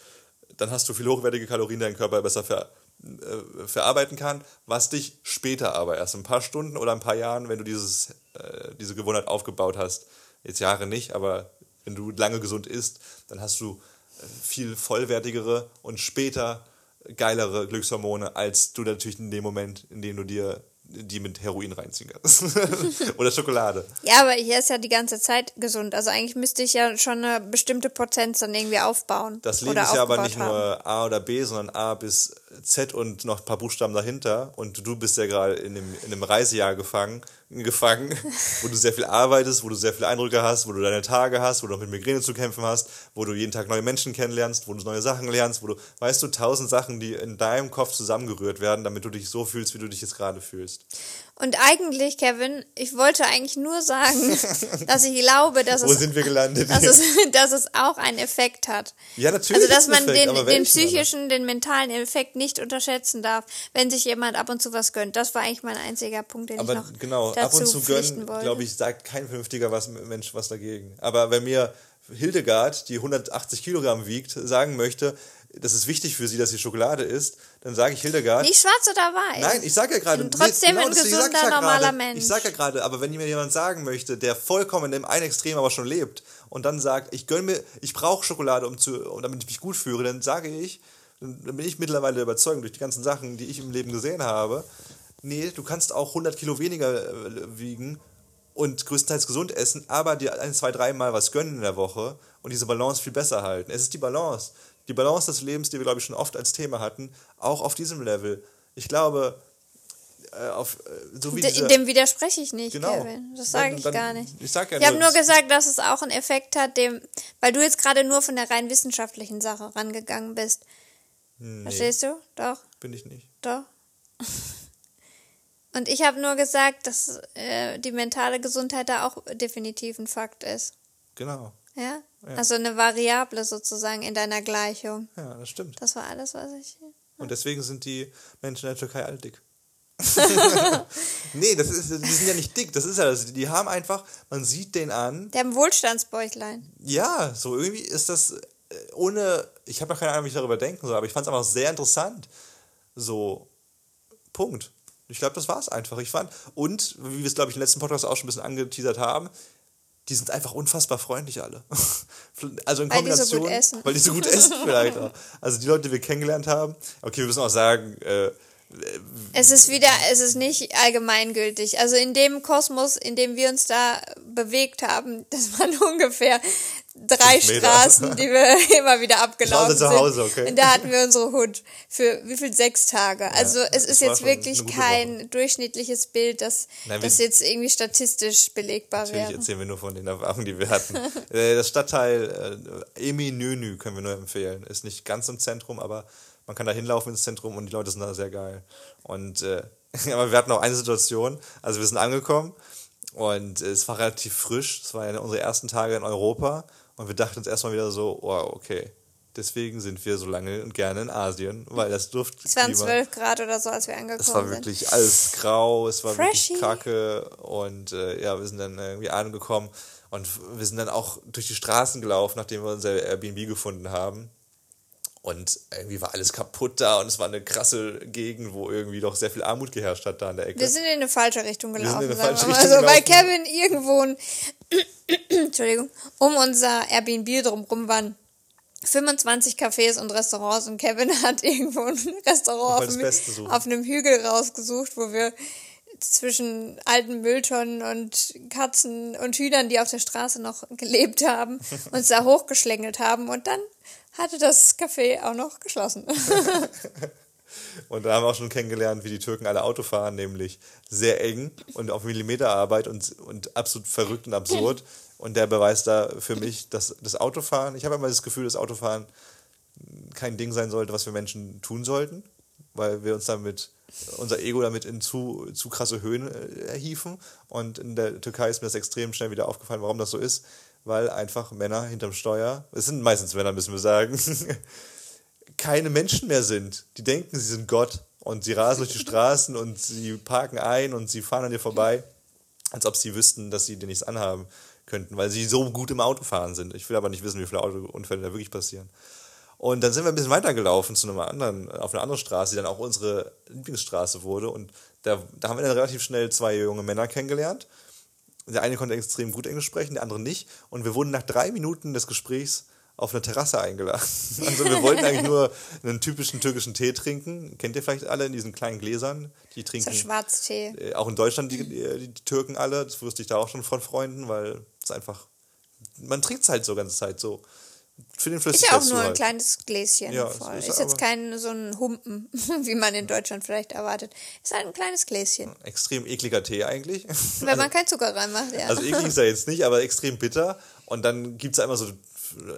dann hast du viel hochwertige Kalorien, die dein Körper besser ver, äh, verarbeiten kann, was dich später aber erst in ein paar Stunden oder ein paar Jahren, wenn du dieses, äh, diese Gewohnheit aufgebaut hast, jetzt Jahre nicht, aber wenn du lange gesund isst, dann hast du viel vollwertigere und später geilere Glückshormone, als du natürlich in dem Moment, in dem du dir die mit Heroin reinziehen kannst. oder Schokolade. Ja, aber ich esse ja die ganze Zeit gesund. Also eigentlich müsste ich ja schon eine bestimmte Potenz dann irgendwie aufbauen. Das Leben ist ja aber nicht haben. nur A oder B, sondern A bis Z und noch ein paar Buchstaben dahinter. Und du bist ja gerade in einem, in einem Reisejahr gefangen, gefangen, wo du sehr viel arbeitest, wo du sehr viele Eindrücke hast, wo du deine Tage hast, wo du auch mit Migräne zu kämpfen hast, wo du jeden Tag neue Menschen kennenlernst, wo du neue Sachen lernst, wo du, weißt du, tausend Sachen, die in deinem Kopf zusammengerührt werden, damit du dich so fühlst, wie du dich jetzt gerade fühlst. Und eigentlich, Kevin, ich wollte eigentlich nur sagen, dass ich glaube, dass Wo es, sind wir gelandet? dass es, dass es auch einen Effekt hat. Ja, natürlich Also, dass man Effekt, den, aber den psychischen, den mentalen Effekt nicht unterschätzen darf, wenn sich jemand ab und zu was gönnt. Das war eigentlich mein einziger Punkt, den Aber ich noch genau, dazu ab und zu gönnen, glaube ich, sagt kein vernünftiger was, Mensch was dagegen. Aber wenn mir Hildegard, die 180 Kilogramm wiegt, sagen möchte, das ist wichtig für sie, dass sie Schokolade isst, dann sage ich Hildegard. Nicht schwarz oder weiß. Nein, ich sage ja gerade. bin trotzdem ein deswegen sag ich gesunder, ja normaler Mensch. Ich sage ja gerade, aber wenn mir jemand sagen möchte, der vollkommen in dem einen Extrem aber schon lebt und dann sagt, ich gönn mir, ich brauche Schokolade, um zu, um damit ich mich gut fühle, dann sage ich, dann bin ich mittlerweile überzeugt durch die ganzen Sachen, die ich im Leben gesehen habe, nee, du kannst auch 100 Kilo weniger äh, wiegen und größtenteils gesund essen, aber dir ein, zwei, dreimal was gönnen in der Woche und diese Balance viel besser halten. Es ist die Balance. Die Balance des Lebens, die wir, glaube ich, schon oft als Thema hatten, auch auf diesem Level. Ich glaube, äh, auf, äh, so diese, Dem widerspreche ich nicht, Genau. Kevin. Das sage ich dann- gar nicht. ich ja ich habe nur, gesagt, dass es auch einen Effekt hat, dem, weil du jetzt gerade nur von der rein wissenschaftlichen Sache rangegangen bist. Verstehst du? Doch, bin ich nicht. doch. Und ich habe nur gesagt, dass äh, die mentale Gesundheit da auch definitiv ein Fakt ist. Genau. Ja? Also eine Variable sozusagen in deiner Gleichung. Ja, das stimmt. Das war alles, was ich. Und deswegen sind die Menschen in der Türkei alle dick. nee, das ist, die sind ja nicht dick, das ist ja das. Die haben einfach, man sieht den an. Der haben Wohlstandsbäuchlein. Ja, so irgendwie ist das äh, ohne, ich habe noch keine Ahnung, wie ich darüber denken soll, aber ich fand es einfach sehr interessant. So, Punkt. Ich glaube, das war es einfach. Ich fand, und wie wir es, glaube ich, im letzten Podcast auch schon ein bisschen angeteasert haben, die sind einfach unfassbar freundlich alle. Also in Weil die so Kombination, gut essen. weil die so gut essen vielleicht auch. Also die Leute, die wir kennengelernt haben. Okay, wir müssen auch sagen, äh, Es ist wieder, es ist nicht allgemeingültig. Also in dem Kosmos, in dem wir uns da bewegt haben, das waren ungefähr drei. Straßen, die wir immer wieder abgelaufen zu Hause, sind. okay. Und da hatten wir unsere Hut für wie viel sechs Tage. Also es es ist jetzt wirklich kein durchschnittliches Bild, das, Nein, das jetzt irgendwie statistisch belegbar Natürlich wäre. erzählen wir nur von den Erfahrungen, die wir hatten. Äh, das Stadtteil äh, Eminönü können wir nur empfehlen. Ist nicht ganz im Zentrum, aber man kann da hinlaufen ins Zentrum und die Leute sind da sehr geil. Und äh, aber wir hatten auch eine Situation, also wir sind angekommen und äh, es war relativ frisch. Es war ja unsere ersten Tage in Europa und wir dachten uns erstmal wieder so, oh, okay. Deswegen sind wir so lange und gerne in Asien, weil das durfte. Es waren zwölf Grad oder so, als wir angekommen Es war sind. wirklich alles grau, es war Freshy. wirklich kacke und äh, ja, wir sind dann irgendwie angekommen und wir sind dann auch durch die Straßen gelaufen, nachdem wir unser Airbnb gefunden haben. Und irgendwie war alles kaputt da und es war eine krasse Gegend, wo irgendwie doch sehr viel Armut geherrscht hat da an der Ecke. Wir sind in eine falsche Richtung sind gelaufen. in eine falsche wir mal. Richtung also, weil gelaufen. Kevin irgendwo ein, Entschuldigung, um unser Airbnb drumherum waren 25 Cafés und Restaurants und Kevin hat irgendwo ein Restaurant auf suchen. auf einem Hügel rausgesucht, wo wir zwischen alten Mülltonnen und Katzen und Hühnern, die auf der Straße noch gelebt haben, uns da hochgeschlängelt haben und dann hatte das Café auch noch geschlossen. Und da haben wir auch schon kennengelernt, wie die Türken alle Auto fahren, nämlich sehr eng und auf Millimeterarbeit und, und absolut verrückt und absurd. Und der Beweis da für mich, dass das Autofahren, ich habe immer das Gefühl, dass Autofahren kein Ding sein sollte, was wir Menschen tun sollten, weil wir uns damit, unser Ego damit in zu, zu krasse Höhen äh, erhieven. Und in der Türkei ist mir das extrem schnell wieder aufgefallen, warum das so ist, weil einfach Männer hinterm Steuer, es sind meistens Männer, müssen wir sagen, keine Menschen mehr sind. Die denken, sie sind Gott und sie rasen durch die Straßen und sie parken ein und sie fahren an dir vorbei, als ob sie wüssten, dass sie dir nichts anhaben könnten, weil sie so gut im Autofahren sind. Ich will aber nicht wissen, wie viele Autounfälle da wirklich passieren. Und dann sind wir ein bisschen weitergelaufen zu einer anderen, auf eine andere Straße, die dann auch unsere Lieblingsstraße wurde. Und da, da haben wir dann relativ schnell zwei junge Männer kennengelernt. Der eine konnte extrem gut Englisch sprechen, der andere nicht. Und wir wurden nach drei Minuten des Gesprächs auf eine Terrasse eingeladen. Also wir wollten eigentlich nur einen typischen türkischen Tee trinken. Kennt ihr vielleicht alle in diesen kleinen Gläsern? Die trinken So Schwarztee. äh, auch in Deutschland die, die, die Türken alle. Das wusste ich da auch schon von Freunden, weil es einfach man trinkt es halt so ganze Zeit so. Für den Ist ja auch nur ein kleines Gläschen. Ja, voll. Ist, ist jetzt kein so ein Humpen, wie man in Deutschland vielleicht erwartet. Ist halt ein kleines Gläschen. Extrem ekliger Tee eigentlich. Wenn man keinen Zucker reinmacht, ja. Also eklig ist er jetzt nicht, aber extrem bitter. Und dann gibt es da immer so,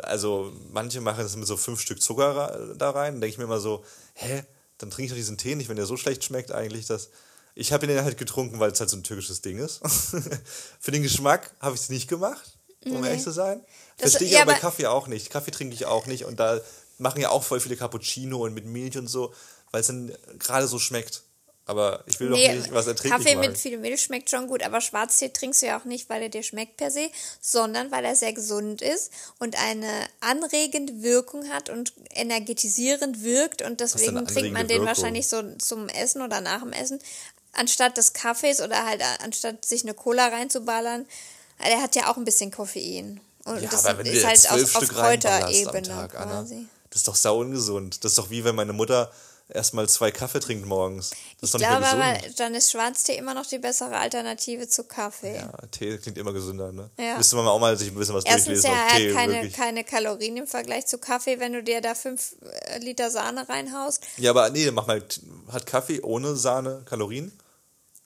also manche machen es mit so fünf Stück Zucker da rein. Dann denke ich mir immer so, hä, dann trinke ich doch diesen Tee nicht, wenn der so schlecht schmeckt eigentlich. Dass ich habe ihn halt getrunken, weil es halt so ein türkisches Ding ist. Für den Geschmack habe ich es nicht gemacht, um ehrlich zu sein. Das- Verstehe ich ja, aber bei aber- Kaffee auch nicht. Kaffee trinke ich auch nicht. Und da machen ja auch voll viele Cappuccino und mit Milch und so, weil es dann gerade so schmeckt. Aber ich will doch nicht was erträglich Kaffee machen. mit viel Milch schmeckt schon gut, aber Schwarztee trinkst du ja auch nicht, weil er dir schmeckt per se, sondern weil er sehr gesund ist und eine anregende Wirkung hat und energetisierend wirkt und deswegen trinkt man den Wirkung? wahrscheinlich so zum Essen oder nach dem Essen, anstatt des Kaffees oder halt a- anstatt sich eine Cola reinzuballern. Der hat ja auch ein bisschen Koffein. Und Ja, das aber wenn du ist dir halt zwölf auf, auf Stück Kräuterebene Tag, Anna, quasi. das ist doch sau ungesund. Das ist doch wie wenn meine Mutter erstmal zwei Kaffee trinkt morgens. Das Ich glaube aber, dann ist Schwarztee immer noch die bessere Alternative zu Kaffee. ja, Tee klingt immer gesünder, ne? Ja. Müsste man mal auch mal sich ein bisschen was Erstens, durchlesen, ja, er Tee hat keine, wirklich... keine Kalorien im Vergleich zu Kaffee, wenn du dir da fünf äh, Liter Sahne reinhaust. Ja, aber nee, mach mal, hat Kaffee ohne Sahne Kalorien?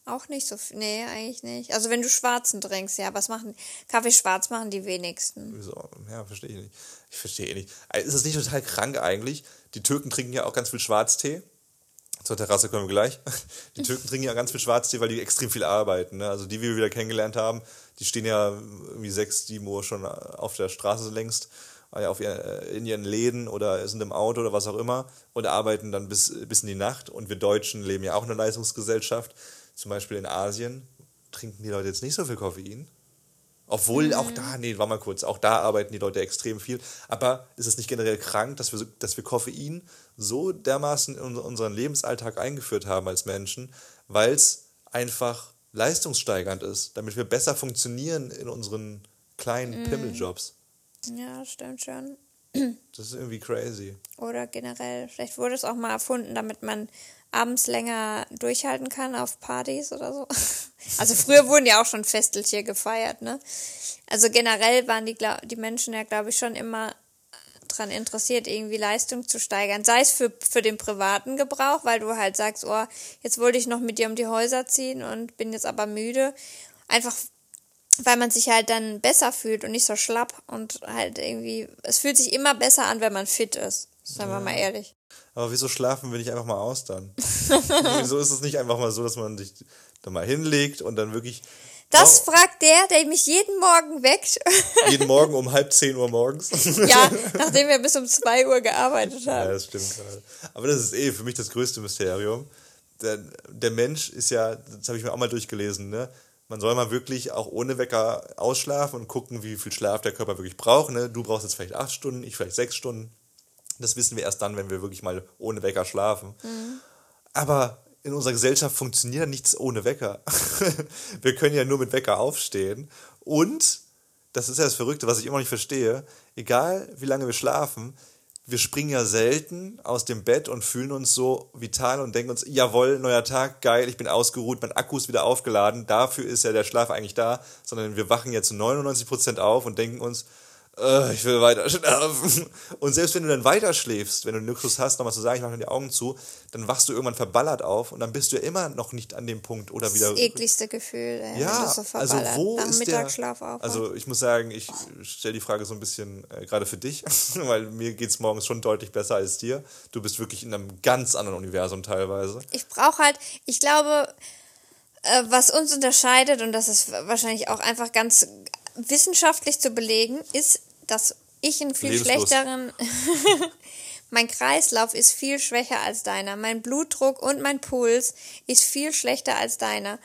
Auch nicht so viel. Nee, eigentlich nicht. Also wenn du schwarzen trinkst, ja, was machen Kaffee schwarz machen die wenigsten. Wieso? Ja, verstehe ich nicht. Ich verstehe nicht. Ist es nicht total krank eigentlich? Die Türken trinken ja auch ganz viel Schwarztee. Zur Terrasse kommen wir gleich. Die Türken trinken ja ganz viel Schwarztee, weil die extrem viel arbeiten. Ne? Also die, wie wir wieder kennengelernt haben, die stehen ja irgendwie sechs, sieben Uhr schon auf der Straße längst, äh, auf ihr, in ihren Läden oder sind im Auto oder was auch immer und arbeiten dann bis, bis in die Nacht. Und wir Deutschen leben ja auch in einer Leistungsgesellschaft. Zum Beispiel in Asien trinken die Leute jetzt nicht so viel Koffein. Obwohl auch da, nee, war mal kurz, auch da arbeiten die Leute extrem viel. Aber ist es nicht generell krank, dass wir, dass wir Koffein so dermaßen in unseren Lebensalltag eingeführt haben als Menschen, weil es einfach leistungssteigernd ist, damit wir besser funktionieren in unseren kleinen Pimmeljobs. Ja, stimmt schon. Das ist irgendwie crazy. Oder generell, vielleicht wurde es auch mal erfunden, damit man abends länger durchhalten kann auf Partys oder so. Also früher wurden ja auch schon Festelchen gefeiert, ne? Also generell waren die, glaub, die Menschen ja, glaube ich, schon immer dran interessiert, irgendwie Leistung zu steigern. Sei es für, für den privaten Gebrauch, weil du halt sagst, oh, jetzt wollte ich noch mit dir um die Häuser ziehen und bin jetzt aber müde. Einfach weil man sich halt dann besser fühlt und nicht so schlapp und halt irgendwie, es fühlt sich immer besser an, wenn man fit ist. Seien wir mal ehrlich. Aber wieso schlafen wir nicht einfach mal aus dann? wieso ist es nicht einfach mal so, dass man sich da mal hinlegt und dann wirklich Das Oh, fragt der, der mich jeden Morgen weckt. jeden Morgen um halb zehn Uhr morgens? ja, nachdem wir bis um 2 Uhr gearbeitet Ja, haben. das stimmt gerade. Aber das ist eh für mich das größte Mysterium. Der, der Mensch ist ja, das habe ich mir auch mal durchgelesen, ne? Man soll mal wirklich auch ohne Wecker ausschlafen und gucken, wie viel Schlaf der Körper wirklich braucht. Ne? Du brauchst jetzt vielleicht acht Stunden, ich vielleicht sechs Stunden. Das wissen wir erst dann, wenn wir wirklich mal ohne Wecker schlafen. Aber in unserer Gesellschaft funktioniert nichts ohne Wecker. wir können ja nur mit Wecker aufstehen. Und, das ist ja das Verrückte, was ich immer nicht verstehe, egal wie lange wir schlafen, wir springen ja selten aus dem Bett und fühlen uns so vital und denken uns, jawohl, neuer Tag, geil, ich bin ausgeruht, mein Akku ist wieder aufgeladen, dafür ist ja der Schlaf eigentlich da, sondern wir wachen jetzt zu 99% auf und denken uns, äh, ich will weiter schlafen. Und selbst wenn du dann weiter schläfst, wenn du den Luxus hast, nochmal zu sagen, ich mache mir die Augen zu, dann wachst du irgendwann verballert auf und dann bist du ja immer noch nicht an dem Punkt oder wieder. Das ekligste Gefühl, ey, Ja, so also wo dem ist der, Mittagsschlaf auf. also ich muss sagen, ich stelle die Frage so ein bisschen äh, gerade für dich, weil mir geht's morgens schon deutlich besser als dir. Du bist wirklich in einem ganz anderen Universum teilweise. ich brauche halt, ich glaube, äh, was uns unterscheidet, und das ist wahrscheinlich auch einfach ganz wissenschaftlich zu belegen, ist, dass ich einen viel Lebenslos. schlechteren, mein Kreislauf ist viel schwächer als deiner. Mein Blutdruck und mein Puls ist viel schlechter als deiner.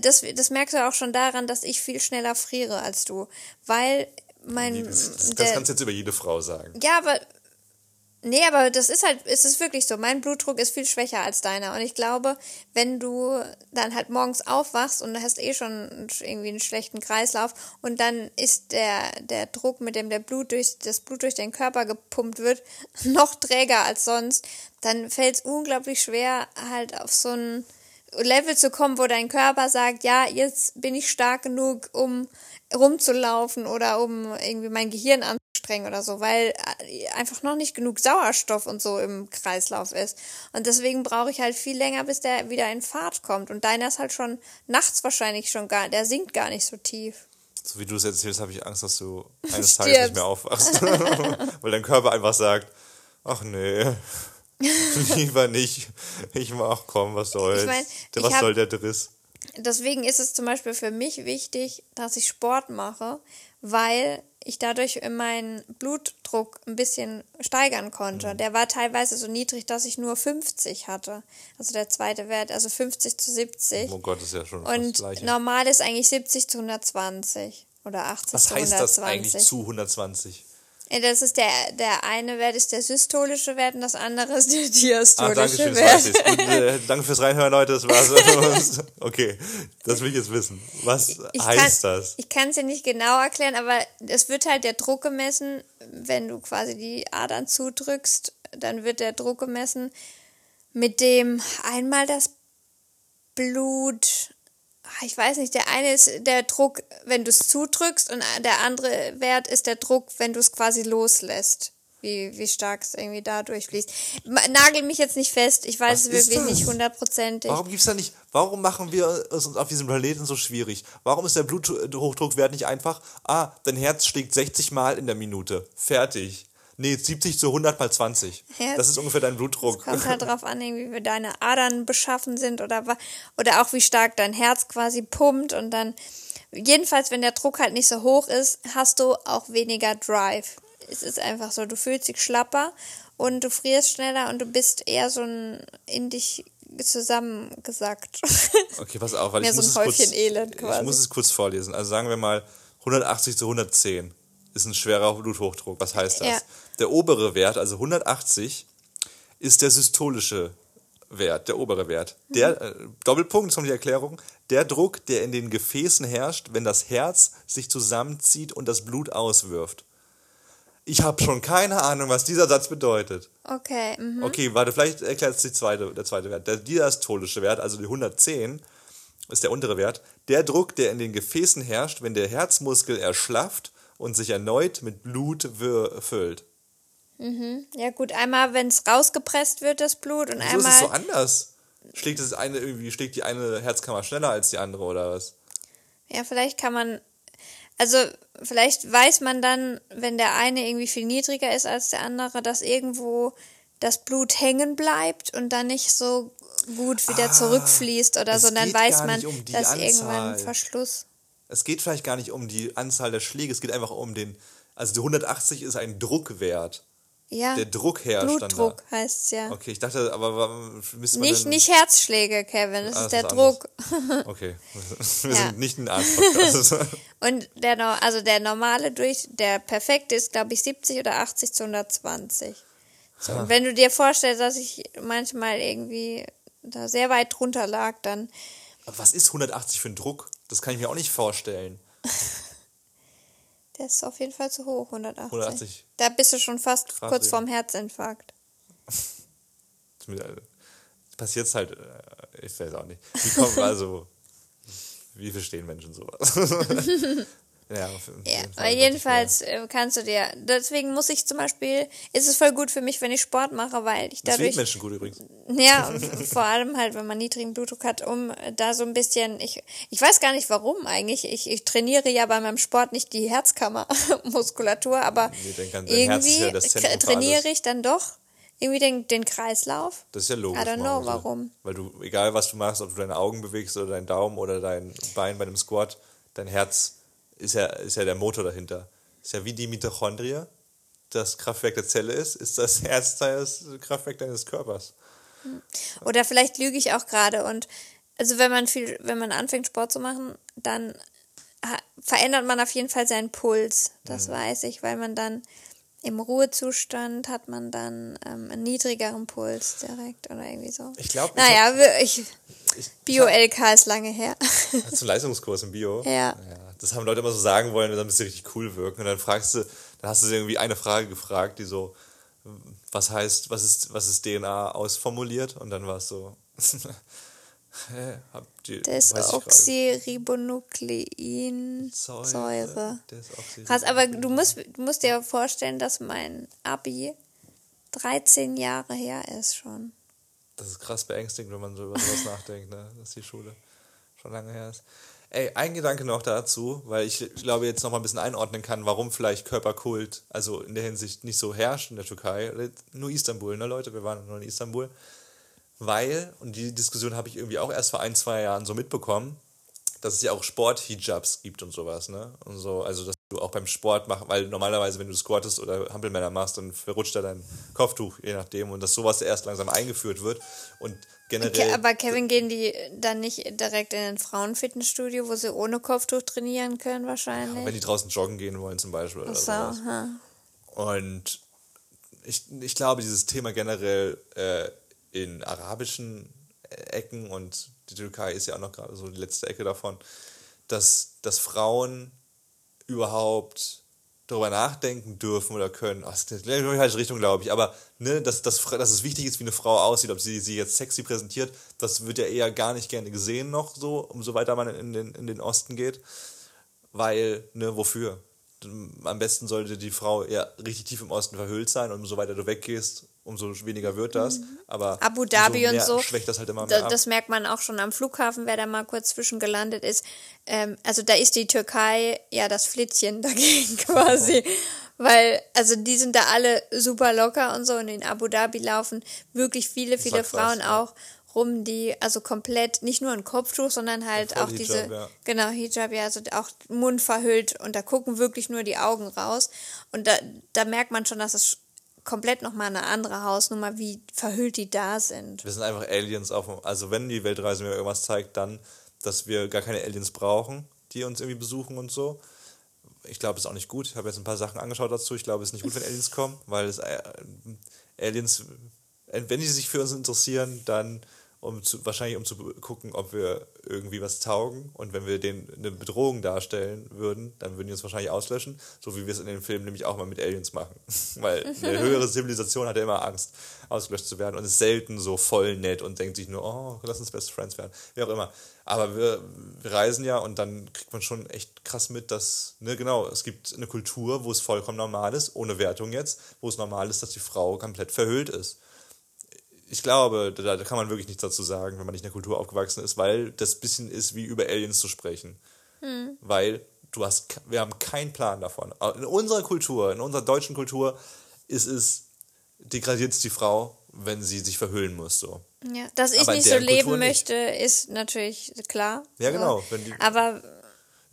Das, das merkst du auch schon daran, dass ich viel schneller friere als du, weil mein Das, das, das der- kannst du jetzt über jede Frau sagen. ja, aber. Nee, aber das ist halt, es ist wirklich so. Mein Blutdruck ist viel schwächer als deiner. Und ich glaube, wenn du dann halt morgens aufwachst und hast eh schon irgendwie einen schlechten Kreislauf und dann ist der, der Druck, mit dem der Blut durch, das Blut durch den Körper gepumpt wird, noch träger als sonst, dann fällt es unglaublich schwer, halt auf so ein Level zu kommen, wo dein Körper sagt, ja, jetzt bin ich stark genug, um rumzulaufen oder um irgendwie mein Gehirn anzustrengen oder so, weil äh, einfach noch nicht genug Sauerstoff und so im Kreislauf ist. Und deswegen brauche ich halt viel länger, bis der wieder in Fahrt kommt. Und deiner ist halt schon nachts wahrscheinlich schon gar, der sinkt gar nicht so tief. So wie du es erzählst, habe ich Angst, dass du eines Tages nicht mehr aufwachst. Weil dein Körper einfach sagt, ach nee, lieber nicht. Ich mach, komm, was soll's. Ich mein, was ich hab- soll der Driss? Deswegen ist es zum Beispiel für mich wichtig, dass ich Sport mache, weil ich dadurch meinen Blutdruck ein bisschen steigern konnte. Der war teilweise so niedrig, dass ich nur 50 hatte. Also der zweite Wert, also 50 zu 70. Oh Gott, das ist ja schon das Und Gleiche. normal ist eigentlich 70 zu 120 oder 80 Was zu heißt 120. das eigentlich zu 120? Das ist der, der eine Wert ist der systolische Wert und das andere ist der Ah, diastolische danke schön, das Wert. jetzt. Gut, äh, danke fürs Reinhören, Leute. Das war's. Okay, das will ich jetzt wissen. Was Ich heißt kann, das? Ich kann es dir nicht genau erklären, aber es wird halt der Druck gemessen, wenn du quasi die Adern zudrückst, dann wird der Druck gemessen, mit dem einmal das Blut, ah, ich weiß nicht, der eine ist der Druck, wenn du es zudrückst und der andere Wert ist der Druck, wenn du es quasi loslässt. Wie, wie stark es irgendwie da durchfließt. Nagel mich jetzt nicht fest, ich weiß Was es wirklich das? nicht hundertprozentig. Warum gibt's da nicht, warum machen wir es uns auf diesem Planeten so schwierig? Warum ist der Bluthochdruckwert nicht einfach, ah, dein Herz schlägt 60 Mal in der Minute. Fertig. Nee, 70 zu 100 mal 20. Ja, das ist ungefähr dein Blutdruck. Kommt halt drauf an, wie deine Adern beschaffen sind oder, oder auch wie stark dein Herz quasi pumpt und dann, jedenfalls, wenn der Druck halt nicht so hoch ist, hast du auch weniger Drive. Es ist einfach so, du fühlst dich schlapper und du frierst schneller und du bist eher so ein in dich zusammengesackt. Okay, pass auf, weil Mehr ich so muss, ein es kurz, Elend ich quasi. muss es kurz vorlesen. Also sagen wir mal 180 zu 110 ist ein schwerer Bluthochdruck. Was heißt das? Ja. Der obere Wert, also 180, ist der systolische Wert, der obere Wert. Mhm. Der äh, Doppelpunkt, kommt die Erklärung, der Druck, der in den Gefäßen herrscht, wenn das Herz sich zusammenzieht und das Blut auswirft. Ich habe schon keine Ahnung, was dieser Satz bedeutet. Okay, mhm. Okay, warte, vielleicht erklärt es die zweite, der zweite Wert. Der diastolische Wert, also die 110, ist der untere Wert. Der Druck, der in den Gefäßen herrscht, wenn der Herzmuskel erschlafft und sich erneut mit Blut wir- füllt. Ja gut, einmal, wenn es rausgepresst wird, das Blut, und Wieso ist einmal. es so anders? Schlägt das eine irgendwie, schlägt die eine Herzkammer schneller als die andere oder was? Ja, vielleicht kann man, also vielleicht weiß man dann, wenn der eine irgendwie viel niedriger ist als der andere, dass irgendwo das Blut hängen bleibt und dann nicht so gut wieder zurückfließt oder Ah, so. Dann weiß man, um dass irgendwann Anzahl. ein Verschluss. Es geht vielleicht gar nicht um die Anzahl der Schläge, es geht einfach um den, also die 180 ist ein Druckwert. Ja. Der Druck herrscht Blutdruck dann da. heißt es ja. Okay, ich dachte, aber warum müsste man Nicht, denn, nicht Herzschläge, Kevin, das Ah, ist das der ist Druck. Okay, wir Ja. sind nicht ein Arzt-Podcast. Und der, also der normale durch, der perfekte ist, glaube ich, 70 oder 80 zu 120. So, und wenn du dir vorstellst, dass ich manchmal irgendwie da sehr weit drunter lag, dann Aber was ist 180 für ein Druck? Das kann ich mir auch nicht vorstellen. der ist auf jeden Fall zu hoch, 180. 180. Da bist du schon fast Krass, kurz vorm Herzinfarkt. Passiert es halt, äh, ich weiß auch nicht. Wie kommen also, wie verstehen Menschen sowas? ja, auf jeden Ja, Fall jedenfalls äh, kannst du dir, deswegen muss ich zum Beispiel, ist es voll gut für mich, wenn ich Sport mache, weil ich Das dadurch finden Menschen gut übrigens. Ja, und vor allem halt, wenn man niedrigen Blutdruck hat, um äh, da so ein bisschen, ich, ich weiß gar nicht warum eigentlich. Ich, ich trainiere ja bei meinem Sport nicht die Herzkammermuskulatur, aber Nee, irgendwie ja das trainiere ich dann doch irgendwie den, den Kreislauf. Das ist ja logisch. I don't know, warum. Weil du, egal was du machst, ob du deine Augen bewegst oder deinen Daumen oder dein Bein bei einem Squat, dein Herz ist ja, ist ja der Motor dahinter. Ist ja wie die Mitochondrie, das Kraftwerk der Zelle ist, ist das Herz das Kraftwerk deines Körpers. Oder vielleicht lüge ich auch gerade und also wenn man viel, wenn man anfängt Sport zu machen, dann verändert man auf jeden Fall seinen Puls. Das Mhm. weiß ich, weil man dann im Ruhezustand hat man dann ähm, einen niedrigeren Puls direkt oder irgendwie so. Ich glaub, ich Naja, ich, Ich, Bio-LK ist lange her. Hast du einen Leistungskurs im Bio? Ja. Das haben Leute immer so sagen wollen, damit sie richtig cool wirken. Und dann fragst du, dann hast du sie irgendwie eine Frage gefragt, die so, was heißt, was ist, was ist DNA ausformuliert? Und dann war es so, hä, habt ihr, Das weiß ich grad. Oxyribonukleinsäure. Säure. Das Oxy- Krass, aber du musst, du musst dir vorstellen, dass mein Abi 13 Jahre her ist schon. Das ist krass beängstigend, wenn man so über sowas nachdenkt, ne? dass die Schule schon lange her ist. Ey, ein Gedanke noch dazu, weil ich glaube jetzt noch mal ein bisschen einordnen kann, warum vielleicht Körperkult, also in der Hinsicht nicht so herrscht in der Türkei, nur Istanbul, ne Leute, wir waren nur in Istanbul, weil, und die Diskussion habe ich irgendwie auch erst vor ein, zwei Jahren so mitbekommen, dass es ja auch Sport-Hijabs gibt und sowas, ne? Und so, also dass du auch beim Sport machst, weil normalerweise, wenn du squattest oder Hampelmänner machst, dann verrutscht da dein Kopftuch, je nachdem, und dass sowas erst langsam eingeführt wird. Und generell. Aber Kevin, gehen die dann nicht direkt in ein Frauenfitnessstudio, wo sie ohne Kopftuch trainieren können wahrscheinlich? wenn die draußen joggen gehen wollen zum Beispiel. Ach Oder so, sowas. ha. Und ich, ich glaube, dieses Thema generell äh, in arabischen Ecken und die Türkei ist ja auch noch gerade so die letzte Ecke davon, dass, dass Frauen überhaupt darüber nachdenken dürfen oder können. Das ist in die falsche Richtung, glaube ich. Aber ne, dass, dass, dass es wichtig ist, wie eine Frau aussieht, ob sie sie jetzt sexy präsentiert, das wird ja eher gar nicht gerne gesehen noch so, umso weiter man in den, in den Osten geht. Weil, ne, wofür? Am besten sollte die Frau ja richtig tief im Osten verhüllt sein und umso weiter du weggehst, umso weniger wird das. Aber Mhm. Abu Dhabi und so. schwächt das halt immer mehr Da, ab. das merkt man auch schon am Flughafen, wer da mal kurz zwischen gelandet ist. Ähm, also da ist die Türkei ja das Flittchen dagegen quasi. Weil, also die sind da alle super locker und so und in Abu Dhabi laufen wirklich viele, viele war krass, Frauen ja. auch rum, die also komplett nicht nur ein Kopftuch, sondern halt auch Hijab, diese, ja. genau, Hijab, ja, also auch Mund verhüllt und da gucken wirklich nur die Augen raus. Und da, da merkt man schon, dass es komplett nochmal eine andere Hausnummer, wie verhüllt die da sind. Wir sind einfach Aliens auf dem, also wenn die Weltreise mir irgendwas zeigt, dann, dass wir gar keine Aliens brauchen, die uns irgendwie besuchen und so. Ich glaube, ist auch nicht gut. Ich habe jetzt ein paar Sachen angeschaut dazu. Ich glaube, es ist nicht gut, wenn Aliens kommen, weil es äh, Aliens, wenn die sich für uns interessieren, dann um zu, wahrscheinlich um zu gucken, ob wir irgendwie was taugen. Und wenn wir denen eine Bedrohung darstellen würden, dann würden die uns wahrscheinlich auslöschen, so wie wir es in den Filmen nämlich auch mal mit Aliens machen. Weil eine höhere Zivilisation hat ja immer Angst, ausgelöscht zu werden und ist selten so voll nett und denkt sich nur, oh, lass uns Best Friends werden. Wie auch immer. Aber wir, wir reisen ja und dann kriegt man schon echt krass mit, dass, ne, genau, es gibt eine Kultur, wo es vollkommen normal ist, ohne Wertung jetzt, wo es normal ist, dass die Frau komplett verhüllt ist ich glaube, da, da kann man wirklich nichts dazu sagen, wenn man nicht in der Kultur aufgewachsen ist, weil das bisschen ist wie über Aliens zu sprechen. Weil du hast, wir haben keinen Plan davon. In unserer Kultur, in unserer deutschen Kultur ist es, degradiert es die Frau, wenn sie sich verhüllen muss, so. Ja, dass ich Aber nicht so leben Kultur nicht. möchte, ist natürlich klar. Ja, genau, Aber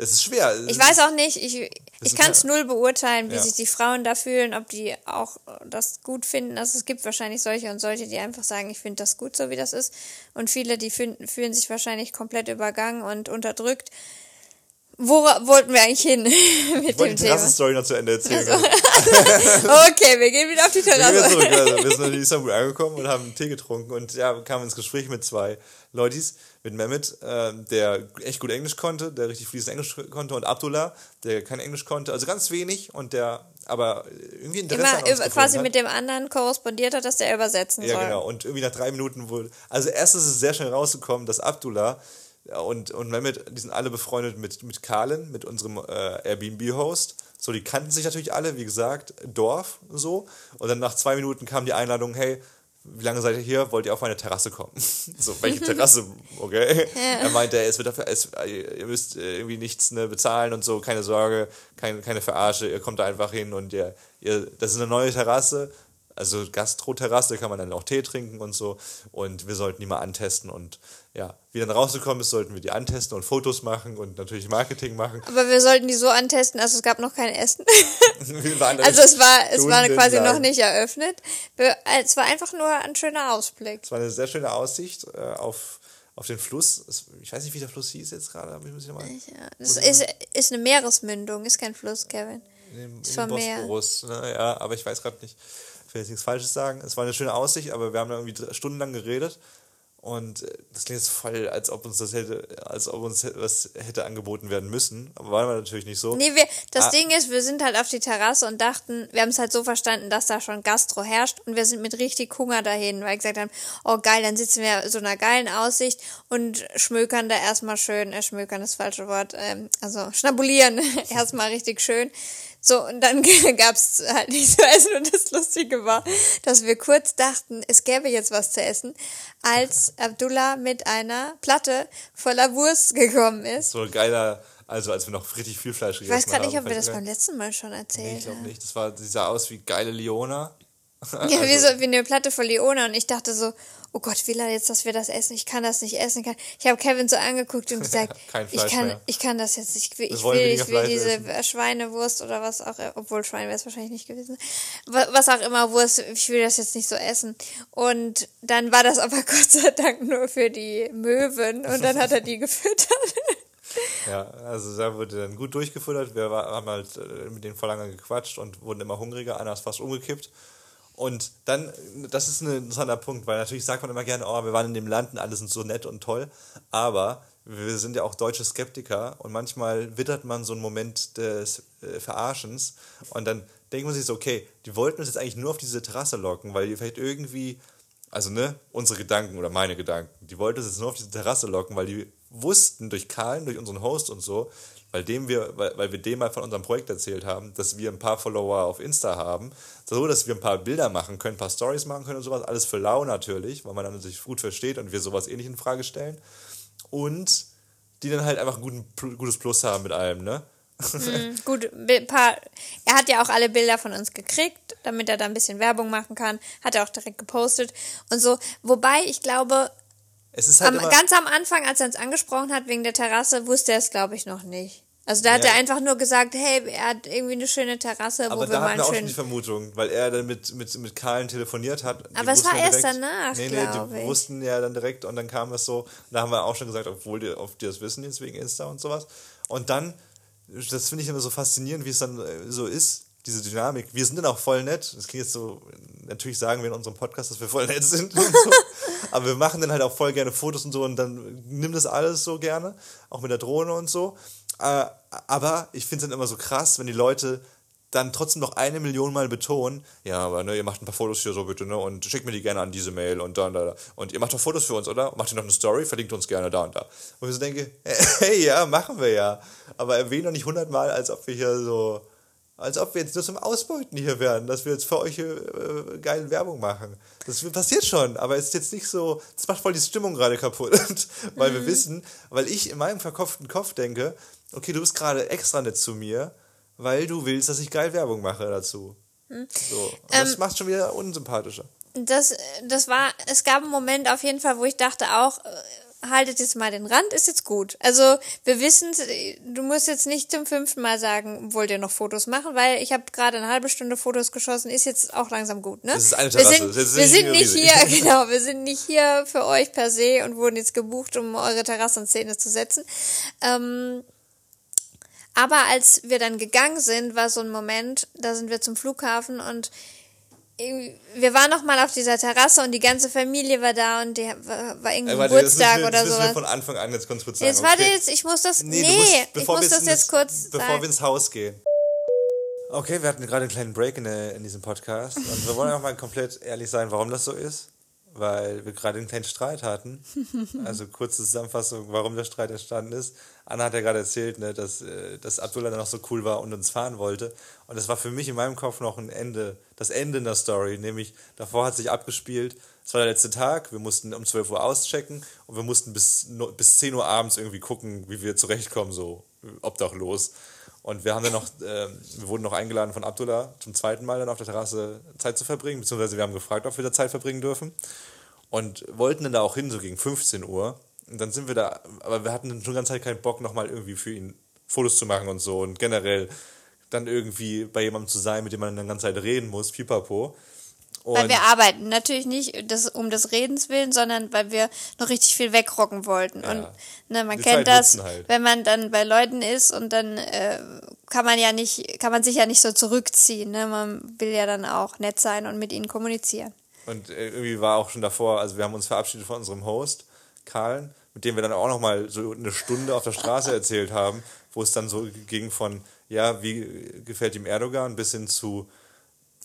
Es ist schwer. ich weiß auch nicht, ich, ich kann es null beurteilen, wie Ja. sich die Frauen da fühlen, ob die auch das gut finden. Also es gibt wahrscheinlich solche und solche, die einfach sagen, ich finde das gut, so wie das ist. Und viele, die fühlen, fühlen sich wahrscheinlich komplett übergangen und unterdrückt. Wo wollten wir eigentlich hin mit Ich dem die? Terrassenstory noch zu Ende erzählen. Okay, wir gehen wieder auf die Wir, Terrasse. zurück. Also, wir sind in Istanbul angekommen und haben einen Tee getrunken und ja, kamen ins Gespräch mit zwei Leutis, mit Mehmet, ähm, der echt gut Englisch konnte, der richtig fließend Englisch konnte und Abdullah, der kein Englisch konnte, also ganz wenig und der aber irgendwie Interesse an Immer gefunden quasi hat. mit dem anderen korrespondiert hat, dass der übersetzen Ja, soll. genau. Und irgendwie nach drei Minuten wurde. Also erst ist es sehr schnell rausgekommen, dass Abdullah und, und Mehmet, die sind alle befreundet mit, mit Kalen, mit unserem äh, Airbnb-Host. So, die kannten sich natürlich alle, wie gesagt, Dorf so. Und dann nach zwei Minuten kam die Einladung, hey, wie lange seid ihr hier? Wollt ihr auf meine Terrasse kommen? so, welche Terrasse? Okay. Er meinte, es wird dafür, es, ihr müsst äh, irgendwie nichts ne, bezahlen und so, keine Sorge, keine, keine Verarsche, ihr kommt da einfach hin und ihr, ihr, das ist eine neue Terrasse, also Gastro-Terrasse kann man dann auch Tee trinken und so. Und wir sollten die mal antesten. Und ja, wie dann rausgekommen ist, sollten wir die antesten und Fotos machen und natürlich Marketing machen. Aber wir sollten die so antesten, also es gab noch kein Essen. Also es war, es war quasi stundenlang. noch nicht eröffnet. Be- Es war einfach nur ein schöner Ausblick. Es war eine sehr schöne Aussicht äh, auf, auf den Fluss. Ich weiß nicht, wie der Fluss hieß jetzt gerade, aber ich muss ja mal. Ja, das ist, ist eine Meeresmündung, ist kein Fluss, Kevin. in dem, Ist vom Meer. Ne? Ja, aber ich weiß gerade nicht. Ich will jetzt nichts Falsches sagen. Es war eine schöne Aussicht, aber wir haben da irgendwie stundenlang geredet. Und äh, das klingt jetzt voll, als ob uns das hätte, als ob uns was hätte angeboten werden müssen. Aber war natürlich nicht so. Nee, wir, das Ah. Ding ist, wir sind halt auf die Terrasse und dachten, wir haben es halt so verstanden, dass da schon Gastro herrscht und wir sind mit richtig Hunger dahin, weil wir gesagt haben, oh geil, dann sitzen wir so einer geilen Aussicht und schmökern da erstmal schön, äh, schmökern ist das falsche Wort, ähm, also schnabulieren erstmal richtig schön. So, und dann gab's halt nicht zu essen und das Lustige war, dass wir kurz dachten, es gäbe jetzt was zu essen, als Abdullah mit einer Platte voller Wurst gekommen ist. So ein geiler, also als wir noch richtig viel Fleisch Ich gegessen weiß gerade nicht, haben, ob wir das beim letzten Mal schon Nee, erzählt ich glaube haben. nicht. Das war, die sah aus wie geile Leona. Ja, wie, so, wie eine Platte von Leona und ich dachte so, oh Gott, will er jetzt, dass wir das essen? Ich kann das nicht essen. Ich habe Kevin so angeguckt und gesagt, ich kann, mehr. ich kann das jetzt nicht. Ich will, ich will, ich will diese essen. Schweinewurst oder was auch, obwohl Schwein wäre es wahrscheinlich nicht gewesen. Wa- Was auch immer Wurst, ich will das jetzt nicht so essen. Und dann war das aber Gott sei Dank nur für die Möwen und dann hat er die gefüttert. Ja, also da wurde dann gut durchgefuttert. Wir haben halt äh, mit denen voll lange gequatscht und wurden immer hungriger. Einer ist fast umgekippt. Und dann, das ist ein interessanter Punkt, weil natürlich sagt man immer gerne, oh, wir waren in dem Land und alle sind so nett und toll. Aber wir sind ja auch deutsche Skeptiker und manchmal wittert man so einen Moment des äh, Verarschens und dann denkt man sich so, okay, die wollten uns jetzt eigentlich nur auf diese Terrasse locken, weil die vielleicht irgendwie also ne, unsere Gedanken oder meine Gedanken, die wollten uns jetzt nur auf diese Terrasse locken, weil die wussten durch Kahlen, durch unseren Host und so, weil dem wir, weil, weil wir dem mal von unserem Projekt erzählt haben, dass wir ein paar Follower auf Insta haben, so dass wir ein paar Bilder machen können, ein paar Stories machen können und sowas, alles für lau natürlich, weil man dann sich gut versteht und wir sowas ähnlich in Frage stellen und die dann halt einfach ein guten, gutes Plus haben mit allem, ne? Mhm, gut, paar, er hat ja auch alle Bilder von uns gekriegt, damit er da ein bisschen Werbung machen kann. Hat er auch direkt gepostet und so. Wobei, ich glaube, Es ist halt am, ganz am Anfang, als er uns angesprochen hat wegen der Terrasse, wusste er es, glaube ich, noch nicht. Also da hat Ja. er einfach nur gesagt, hey, er hat irgendwie eine schöne Terrasse, wo aber wir da mal einen auch schon die Vermutung, weil er dann mit, mit, mit Karlen telefoniert hat. Die Aber es war ja erst direkt- danach, Nee, nee, die ich. wussten ja dann direkt und dann kam es so. Da haben wir auch schon gesagt, obwohl die, ob die das wissen jetzt wegen Insta und sowas. Und dann, das finde ich immer so faszinierend, wie es dann äh, so ist, diese Dynamik. Wir sind dann auch voll nett. Das klingt jetzt so, natürlich sagen wir in unserem Podcast, dass wir voll nett sind so. Aber wir machen dann halt auch voll gerne Fotos und so und dann nimmt das alles so gerne, auch mit der Drohne und so. Äh, aber ich finde es dann immer so krass, wenn die Leute dann trotzdem noch eine Million Mal betonen, ja, aber ne, ihr macht ein paar Fotos hier so bitte, ne, und schickt mir die gerne an diese Mail und da und da. da. Und ihr macht doch Fotos für uns, oder? Macht ihr noch eine Story, verlinkt uns gerne da und da. Und ich so denke, hey, ja, machen wir ja. Aber erwähnen doch nicht hundertmal, als ob wir hier so, als ob wir jetzt nur zum Ausbeuten hier wären, dass wir jetzt für euch äh, geile Werbung machen. Das passiert schon, aber es ist jetzt nicht so, das macht voll die Stimmung gerade kaputt, weil wir wissen, weil ich in meinem verkopften Kopf denke, okay, du bist gerade extra nett zu mir, weil du willst, dass ich geil Werbung mache dazu. So. Und das macht schon wieder unsympathischer. Das, das war, es gab einen Moment auf jeden Fall, wo ich dachte auch, äh, haltet jetzt mal den Rand, ist jetzt gut. Also wir wissen, du musst jetzt nicht zum fünften Mal sagen, wollt ihr noch Fotos machen, weil ich habe gerade eine halbe Stunde Fotos geschossen, ist jetzt auch langsam gut, ne? Das ist eine wir Terrasse, sind, das ist wir nicht sind nicht hier, genau, wir sind nicht hier für euch per se und wurden jetzt gebucht, um eure Terrasse in Szene zu setzen. Ähm, aber als wir dann gegangen sind, war so ein Moment, da sind wir zum Flughafen und wir waren noch mal auf dieser Terrasse und die ganze Familie war da und die war, war irgendwie warte, das Geburtstag wir, oder das müssen wir sowas. von Anfang an jetzt ganz kurz sagen. Jetzt warte okay? jetzt, ich muss das. Nee, du musst, ich muss das jetzt kurz Bevor sagen. wir ins Haus gehen. Okay, wir hatten gerade einen kleinen Break in, der, in diesem Podcast. Und wir wollen auch mal komplett ehrlich sein, warum das so ist. Weil wir gerade einen kleinen Streit hatten. Also kurze Zusammenfassung, warum der Streit entstanden ist. Anna hat ja gerade erzählt, ne, dass, äh, dass Abdullah dann noch so cool war und uns fahren wollte. Und das war für mich in meinem Kopf noch ein Ende, das Ende in der Story. Nämlich, davor hat sich abgespielt, es war der letzte Tag, wir mussten um 12 Uhr auschecken und wir mussten bis, bis 10 Uhr abends irgendwie gucken, wie wir zurechtkommen, so obdachlos. Und wir haben dann noch, ähm, wir wurden noch eingeladen von Abdullah zum zweiten Mal dann auf der Terrasse Zeit zu verbringen, beziehungsweise wir haben gefragt, ob wir da Zeit verbringen dürfen. Und wollten dann da auch hin, so gegen 15 Uhr. Und dann sind wir da, aber wir hatten schon ganz Zeit keinen Bock, nochmal irgendwie für ihn Fotos zu machen und so. Und generell dann irgendwie bei jemandem zu sein, mit dem man dann die ganze Zeit reden muss, pipapo. Und Weil wir arbeiten. Natürlich nicht das, um des Redens willen, sondern weil wir noch richtig viel wegrocken wollten. Und ne, man Die kennt Zeit das, halt. wenn man dann bei Leuten ist und dann äh, kann man ja nicht, kann man sich ja nicht so zurückziehen. Ne? Man will ja dann auch nett sein und mit ihnen kommunizieren. Und äh, irgendwie war auch schon davor, also wir haben uns verabschiedet von unserem Host, Karl, mit dem wir dann auch noch mal so eine Stunde auf der Straße erzählt haben, wo es dann so ging von, ja, wie gefällt ihm Erdogan, bis hin zu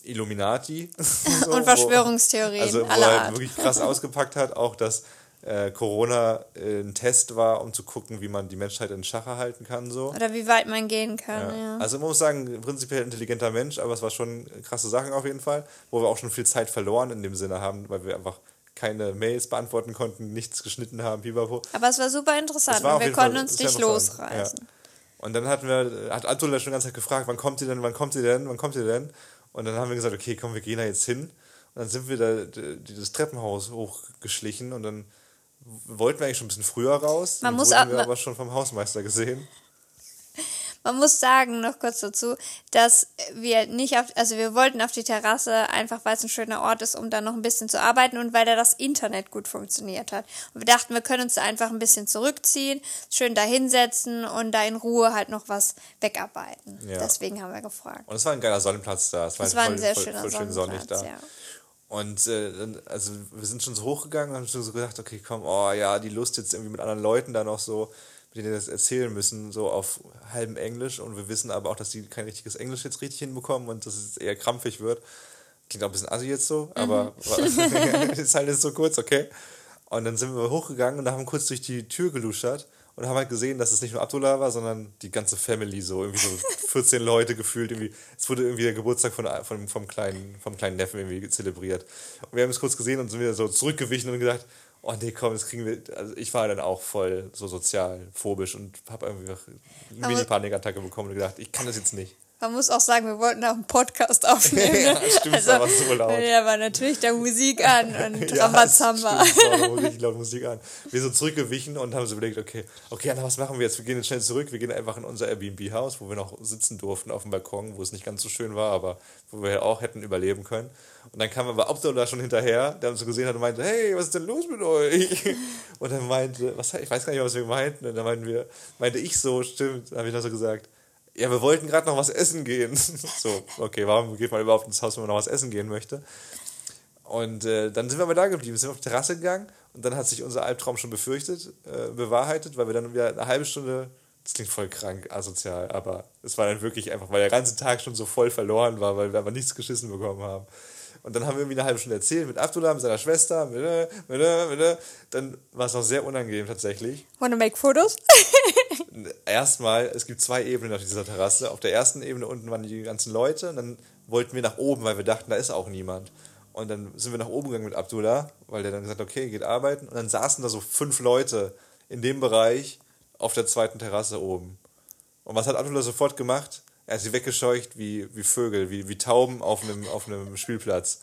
Illuminati. So, Und wo- Verschwörungstheorien Also wo aller er Art. wirklich krass ausgepackt hat, auch dass äh, Corona äh, ein Test war, um zu gucken, wie man die Menschheit in Schach halten kann. So. Oder wie weit man gehen kann. Ja. Ja. Also man muss sagen, prinzipiell intelligenter Mensch, aber es war schon krasse Sachen auf jeden Fall, wo wir auch schon viel Zeit verloren in dem Sinne haben, weil wir einfach keine Mails beantworten konnten, nichts geschnitten haben, pipapo. Aber es war super interessant Es war und wir Fall konnten uns nicht losreißen. Ja. Und dann hatten wir, hat Abdullah schon die ganze Zeit gefragt, wann kommt ihr denn, wann kommt ihr denn, wann kommt ihr denn? Und dann haben wir gesagt, okay, komm, wir gehen da jetzt hin. Und dann sind wir da d- dieses Treppenhaus hochgeschlichen und dann wollten wir eigentlich schon ein bisschen früher raus. Man muss wurden ab- wir aber schon vom Hausmeister gesehen. Man muss sagen, noch kurz dazu, dass wir nicht auf, also wir wollten auf die Terrasse einfach, weil es ein schöner Ort ist, um da noch ein bisschen zu arbeiten und weil da das Internet gut funktioniert hat. Und wir dachten, wir können uns da einfach ein bisschen zurückziehen, schön da hinsetzen und da in Ruhe halt noch was wegarbeiten. Ja. Deswegen haben wir gefragt. Und es war ein geiler Sonnenplatz da. Es war, Es war ein voll, sehr voll, schöner voll schön sonnig Sonnenplatz, da. ja. Und äh, also wir sind schon so hochgegangen und haben schon so gedacht, okay, komm, oh ja, die Lust jetzt irgendwie mit anderen Leuten da noch so, denen das erzählen müssen, so auf halbem Englisch. Und wir wissen aber auch, dass die kein richtiges Englisch jetzt richtig hinbekommen und dass es eher krampfig wird. Klingt auch ein bisschen assi jetzt so, aber ist halt jetzt so kurz, okay. Und dann sind wir hochgegangen und haben kurz durch die Tür geluschert und haben halt gesehen, dass es nicht nur Abdullah war, sondern die ganze Family, so irgendwie so 14 Leute gefühlt. Irgendwie. Es wurde irgendwie der Geburtstag von, von, vom, kleinen, vom kleinen Neffen irgendwie zelebriert. Und wir haben es kurz gesehen und sind wieder so zurückgewichen und gedacht, oh nee, komm, das kriegen wir. Also ich war dann auch voll so sozial phobisch und habe irgendwie eine Mini-Panikattacke bekommen und gedacht, ich kann das jetzt nicht. Man muss auch sagen, wir wollten auch einen Podcast aufnehmen. ja, stimmt, also, aber so laut. Ja, war natürlich da Musik an und ja, Rambazamba. Stimmt, laut Musik an. Wir sind zurückgewichen und haben so überlegt, okay, okay, Anna, was machen wir jetzt? Wir gehen jetzt schnell zurück. Wir gehen einfach in unser Airbnb-Haus, wo wir noch sitzen durften auf dem Balkon, wo es nicht ganz so schön war, aber wo wir auch hätten überleben können. Und dann kam aber Abdullah schon hinterher, der uns so gesehen hat und meinte, hey, was ist denn los mit euch? Und er meinte, was, ich weiß gar nicht, was wir meinten. Und dann meinten wir, meinte ich so, stimmt, habe ich noch so gesagt, ja, wir wollten gerade noch was essen gehen. so, okay, warum geht man überhaupt ins Haus, wenn man noch was essen gehen möchte? Und äh, dann sind wir mal da geblieben, sind auf die Terrasse gegangen und dann hat sich unser Albtraum schon befürchtet, äh, bewahrheitet, weil wir dann wieder eine halbe Stunde, das klingt voll krank, asozial, aber es war dann wirklich einfach, weil der ganze Tag schon so voll verloren war, weil wir aber nichts geschissen bekommen haben. Und dann haben wir irgendwie eine halbe Stunde erzählt mit Abdullah, mit seiner Schwester, mit, mit, mit, dann war es noch sehr unangenehm tatsächlich. Wanna make photos? Erstmal, es gibt zwei Ebenen auf dieser Terrasse. Auf der ersten Ebene unten waren die ganzen Leute und dann wollten wir nach oben, weil wir dachten, da ist auch niemand. Und dann sind wir nach oben gegangen mit Abdullah, weil der dann gesagt hat, okay, geht arbeiten. Und dann saßen da so fünf Leute in dem Bereich auf der zweiten Terrasse oben. Und was hat Abdullah sofort gemacht? Er hat sie weggescheucht wie, wie Vögel, wie, wie Tauben auf einem, auf einem Spielplatz.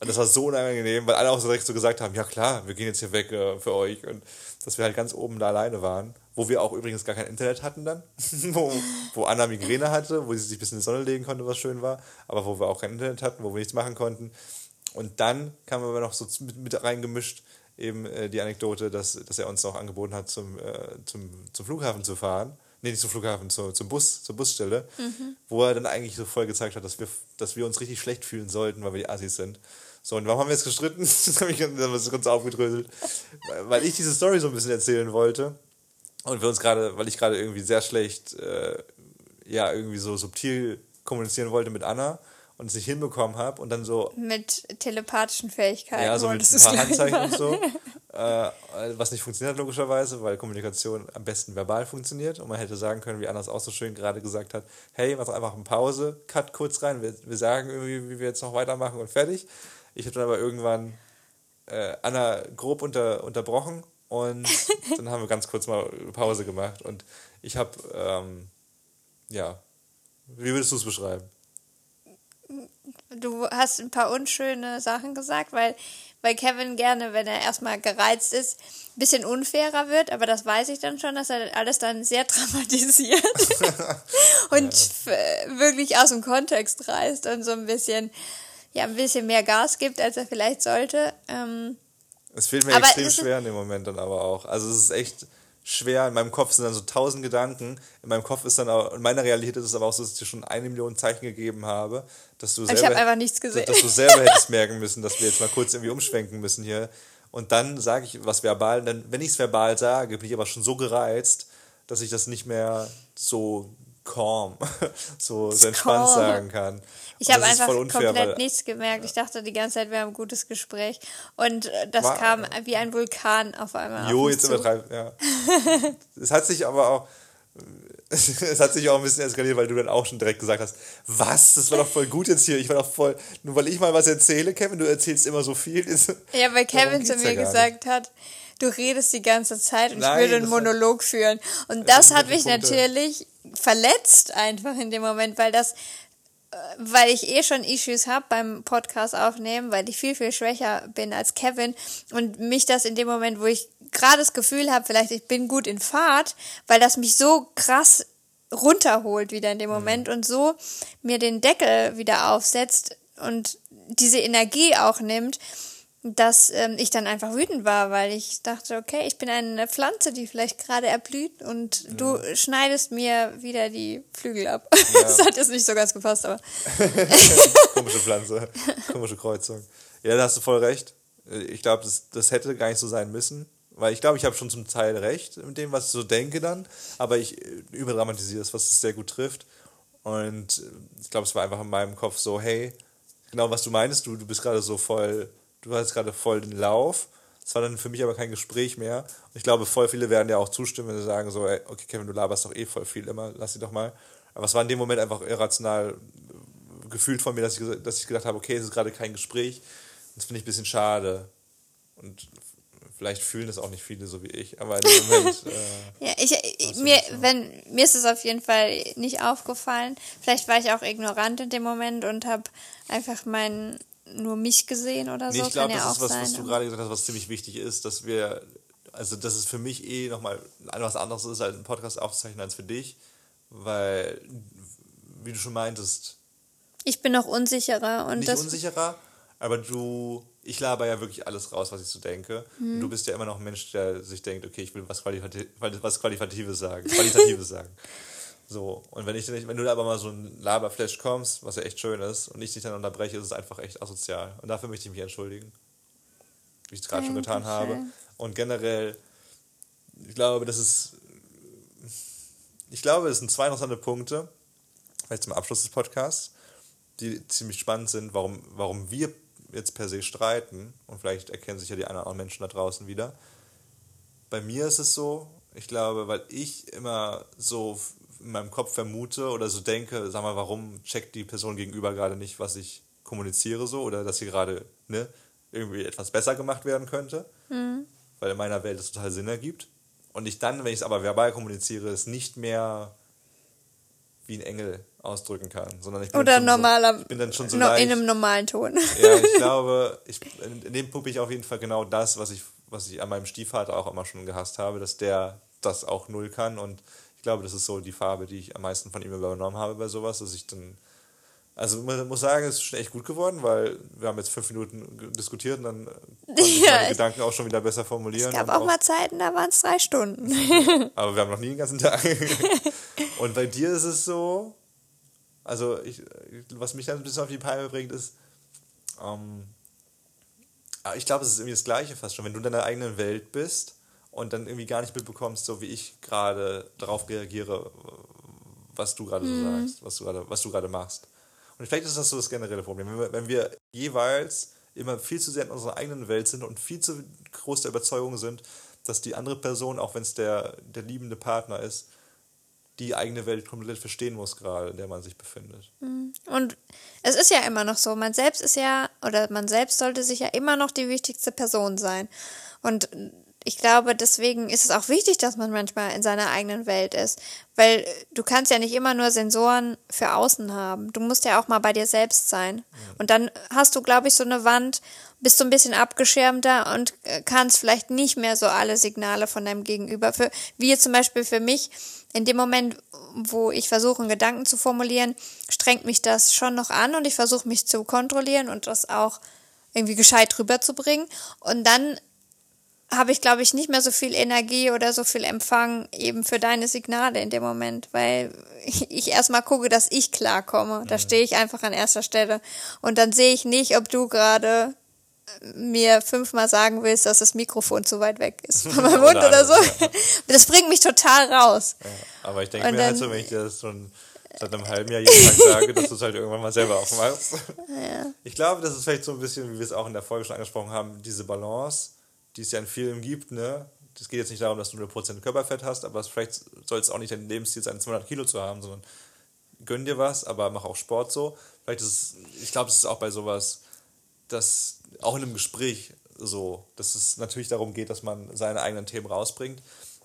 Und das war so unangenehm, weil alle auch so direkt so gesagt haben, ja klar, wir gehen jetzt hier weg äh, für euch. Und dass wir halt ganz oben da alleine waren. Wo wir auch übrigens gar kein Internet hatten dann. wo, wo Anna Migräne hatte, wo sie sich ein bisschen in die Sonne legen konnte, was schön war. Aber wo wir auch kein Internet hatten, wo wir nichts machen konnten. Und dann kam aber noch so mit, mit reingemischt eben äh, die Anekdote, dass, dass er uns noch angeboten hat, zum, äh, zum, zum Flughafen zu fahren nee, nicht zum Flughafen, zu, zum Bus, zur Busstelle, mhm. wo er dann eigentlich so voll gezeigt hat, dass wir, dass wir uns richtig schlecht fühlen sollten, weil wir die Assis sind. So, und warum haben wir jetzt gestritten? das habe ich ganz, ganz aufgedröselt. weil ich diese Story so ein bisschen erzählen wollte. Und wir uns gerade, weil ich gerade irgendwie sehr schlecht, äh, ja, irgendwie so subtil kommunizieren wollte mit Anna und es nicht hinbekommen habe und dann so. Mit telepathischen Fähigkeiten. Ja, so mit ein paar Handzeichen und so. Äh, was nicht funktioniert logischerweise, weil Kommunikation am besten verbal funktioniert und man hätte sagen können, wie Anna es auch so schön gerade gesagt hat, hey, mach einfach eine Pause, cut kurz rein, wir, wir sagen irgendwie, wie wir jetzt noch weitermachen und fertig. Ich habe dann aber irgendwann äh, Anna grob unter, unterbrochen und dann haben wir ganz kurz mal Pause gemacht und ich habe, ähm, ja, wie würdest du es beschreiben? Du hast ein paar unschöne Sachen gesagt, weil, weil Kevin gerne, wenn er erstmal gereizt ist, ein bisschen unfairer wird, aber das weiß ich dann schon, dass er alles dann sehr dramatisiert und ja. wirklich aus dem Kontext reißt und so ein bisschen, ja, ein bisschen mehr Gas gibt, als er vielleicht sollte. Ähm, es fehlt mir extrem schwer in dem Moment dann aber auch. Also es ist echt schwer. In meinem Kopf sind dann so tausend Gedanken. In meinem Kopf ist dann auch, in meiner Realität ist es aber auch so, dass ich dir schon eine Million Zeichen gegeben habe, dass du selber, ich einfach nichts gesehen. Dass, du selber hättest merken müssen, dass wir jetzt mal kurz irgendwie umschwenken müssen hier. Und dann sage ich was verbal. Dann, wenn ich es verbal sage, bin ich aber schon so gereizt, dass ich das nicht mehr so calm, so, so entspannt calm. sagen kann. Ich habe einfach unfair, komplett nichts gemerkt. Ich dachte die ganze Zeit, wir haben ein gutes Gespräch. Und äh, das war, kam wie ein Vulkan auf einmal. Jo, jetzt übertreibt, ja. es hat sich aber auch. Es hat sich auch ein bisschen eskaliert, weil du dann auch schon direkt gesagt hast, was, das war doch voll gut jetzt hier. Ich war doch voll, nur weil ich mal was erzähle, Kevin, du erzählst immer so viel. Ja, weil Kevin zu mir gesagt hat, du redest die ganze Zeit und Nein, ich würde einen Monolog führen. Und das, das hat mich Punkte. natürlich verletzt einfach in dem Moment, weil das weil ich eh schon Issues habe beim Podcast aufnehmen, weil ich viel, viel schwächer bin als Kevin und mich das in dem Moment, wo ich gerade das Gefühl habe, vielleicht ich bin gut in Fahrt, weil das mich so krass runterholt wieder in dem. Moment und so mir den Deckel wieder aufsetzt und diese Energie auch nimmt, dass ähm, ich dann einfach wütend war, weil ich dachte, okay, ich bin eine Pflanze, die vielleicht gerade erblüht und ja. du schneidest mir wieder die Flügel ab. Ja. das hat jetzt nicht so ganz gepasst, aber. Komische Pflanze, komische Kreuzung. Ja, da hast du voll recht. Ich glaube, das, das hätte gar nicht so sein müssen. Weil ich glaube, ich habe schon zum Teil recht mit dem, was ich so denke dann, aber ich äh, überdramatisiere es, was es sehr gut trifft. Und äh, ich glaube, es war einfach in meinem Kopf so, hey, genau was du meinst, du, du bist gerade so voll du hast gerade voll den Lauf. Das war dann für mich aber kein Gespräch mehr. Und ich glaube, voll viele werden ja auch zustimmen, wenn sie sagen so, ey, okay, Kevin, du laberst doch eh voll viel immer, lass sie doch mal. Aber es war in dem Moment einfach irrational gefühlt von mir, dass ich, dass ich gedacht habe, okay, es ist gerade kein Gespräch. Das finde ich ein bisschen schade. Und Vielleicht fühlen das auch nicht viele so wie ich, aber in dem Moment. Äh, ja, ich, ich mir, wenn, mir ist es auf jeden Fall nicht aufgefallen. Vielleicht war ich auch ignorant in dem Moment und habe einfach mein, nur mich gesehen oder so. Nee, ich glaube, Kann ja das ist was, sein, was du gerade gesagt hast, was ziemlich wichtig ist, dass wir, also dass es für mich eh nochmal was anderes ist, als einen Podcast aufzuzeichnen als für dich, weil, wie du schon meintest, Ich bin noch unsicherer und nicht das. unsicherer, aber du, ich laber ja wirklich alles raus, was ich so denke. Und Mhm. du bist ja immer noch ein Mensch, der sich denkt, okay, ich will was, Qualifati was Qualitatives sagen, Qualitatives sagen. So, und wenn ich wenn du da aber mal so ein Laberflash kommst, was ja echt schön ist, und ich dich dann unterbreche, ist es einfach echt asozial. Und dafür möchte ich mich entschuldigen. Wie ich es gerade schon getan habe. Und generell, ich glaube, das ist. Ich glaube, es sind zwei interessante Punkte, vielleicht zum Abschluss des Podcasts, die ziemlich spannend sind, warum, warum wir jetzt per se streiten. Und vielleicht erkennen sich ja die ein oder anderen Menschen da draußen wieder. Bei mir ist es so, ich glaube, weil ich immer so in meinem Kopf vermute oder so denke, sag mal, warum checkt die Person gegenüber gerade nicht, was ich kommuniziere so oder dass hier gerade ne, irgendwie etwas besser gemacht werden könnte, weil in meiner Welt es total Sinn ergibt. Und ich dann, wenn ich es aber verbal kommuniziere, es nicht mehr wie ein Engel ausdrücken kann, sondern ich bin Oder dann schon normaler. so, ich bin dann schon so no, leicht, in einem normalen Ton. ja, ich glaube, ich, in, dem puppe ich auf jeden Fall genau das, was ich, was ich an meinem Stiefvater auch immer schon gehasst habe, dass der das auch null kann. Und glaube, das ist so die Farbe, die ich am meisten von ihm übernommen habe bei sowas, dass ich dann. Also man muss sagen, es ist schon echt gut geworden, weil wir haben jetzt fünf Minuten diskutiert und dann konnte ich Ja, meine Gedanken auch schon wieder besser formulieren. Es gab und auch mal Zeiten, da waren es drei Stunden. aber wir haben noch nie den ganzen Tag. und bei dir ist es so, also ich, was mich dann ein bisschen auf die Palme bringt, ist, ähm, ah, ich glaube, es ist irgendwie das Gleiche fast schon, wenn du in deiner eigenen Welt bist und dann irgendwie gar nicht mitbekommst, so wie ich gerade darauf reagiere, was du gerade so sagst, was du gerade, was du gerade machst. Und vielleicht ist das so das generelle Problem. Wenn wir, wenn wir jeweils immer viel zu sehr in unserer eigenen Welt sind und viel zu groß der Überzeugung sind, dass die andere Person, auch wenn es der, der liebende Partner ist, die eigene Welt komplett verstehen muss gerade, in der man sich befindet. Und es ist ja immer noch so, man selbst ist ja, oder man selbst sollte sich ja immer noch die wichtigste Person sein. Und ich glaube, deswegen ist es auch wichtig, dass man manchmal in seiner eigenen Welt ist. Weil du kannst ja nicht immer nur Sensoren für außen haben. Du musst ja auch mal bei dir selbst sein. Und dann hast du, glaube ich, so eine Wand, bist so ein bisschen abgeschirmter und äh, kannst vielleicht nicht mehr so alle Signale von deinem Gegenüber. Für, wie jetzt zum Beispiel für mich, in dem Moment, wo ich versuche, einen Gedanken zu formulieren, strengt mich das schon noch an und ich versuche mich zu kontrollieren und das auch irgendwie gescheit rüberzubringen. Und dann habe ich, glaube ich, nicht mehr so viel Energie oder so viel Empfang eben für deine Signale in dem Moment, weil ich erstmal gucke, dass ich klarkomme. Da stehe ich einfach an erster Stelle. Und dann sehe ich nicht, ob du gerade mir fünfmal sagen willst, dass das Mikrofon zu weit weg ist von meinem Mund Oder oder so. Das bringt mich total raus. Ja, aber ich denke mir halt dann- so, wenn ich dir das schon seit einem halben Jahr jeden Tag sage, dass du es halt irgendwann mal selber aufmachst. Ich glaube, das ist vielleicht so ein bisschen, wie wir es auch in der Folge schon angesprochen haben, diese Balance, die es ja in vielen gibt, ne? Es geht jetzt nicht darum, dass du 0% Körperfett hast, aber vielleicht soll es auch nicht dein Lebensziel sein, 200 Kilo zu haben, sondern gönn dir was, aber mach auch Sport so. Vielleicht ist es, ich glaube, es ist auch bei sowas, dass auch in einem Gespräch so, dass es natürlich darum geht, dass man seine eigenen Themen rausbringt,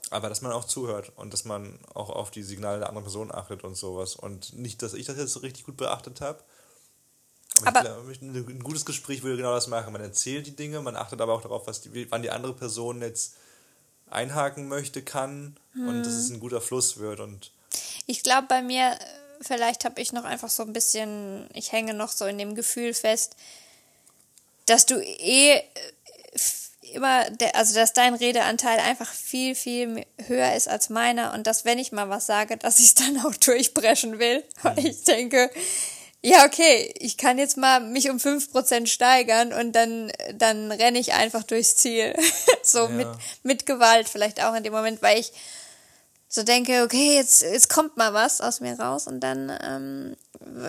aber dass man auch zuhört und dass man auch auf die Signale der anderen Person achtet und sowas. Und nicht, dass ich das jetzt richtig gut beachtet habe. Aber, Aber- ich glaube, ein gutes Gespräch würde genau das machen. Man erzählt die Dinge, man achtet aber auch darauf, was die, wann die andere Person jetzt einhaken möchte, kann und dass es ein guter Fluss wird. Und Ich glaube bei mir, äh, vielleicht habe ich noch einfach so ein bisschen, ich hänge noch so in dem Gefühl fest, dass du eh äh, immer, der, also dass dein Redeanteil einfach viel, viel höher ist als meiner und dass wenn ich mal was sage, dass ich es dann auch durchbrechen will, weil ich denke, ja, okay, ich kann jetzt mal mich um 5% steigern und dann, dann renne ich einfach durchs Ziel. so mit, mit Gewalt vielleicht auch in dem Moment, weil ich so denke, okay, jetzt, jetzt kommt mal was aus mir raus und dann ähm,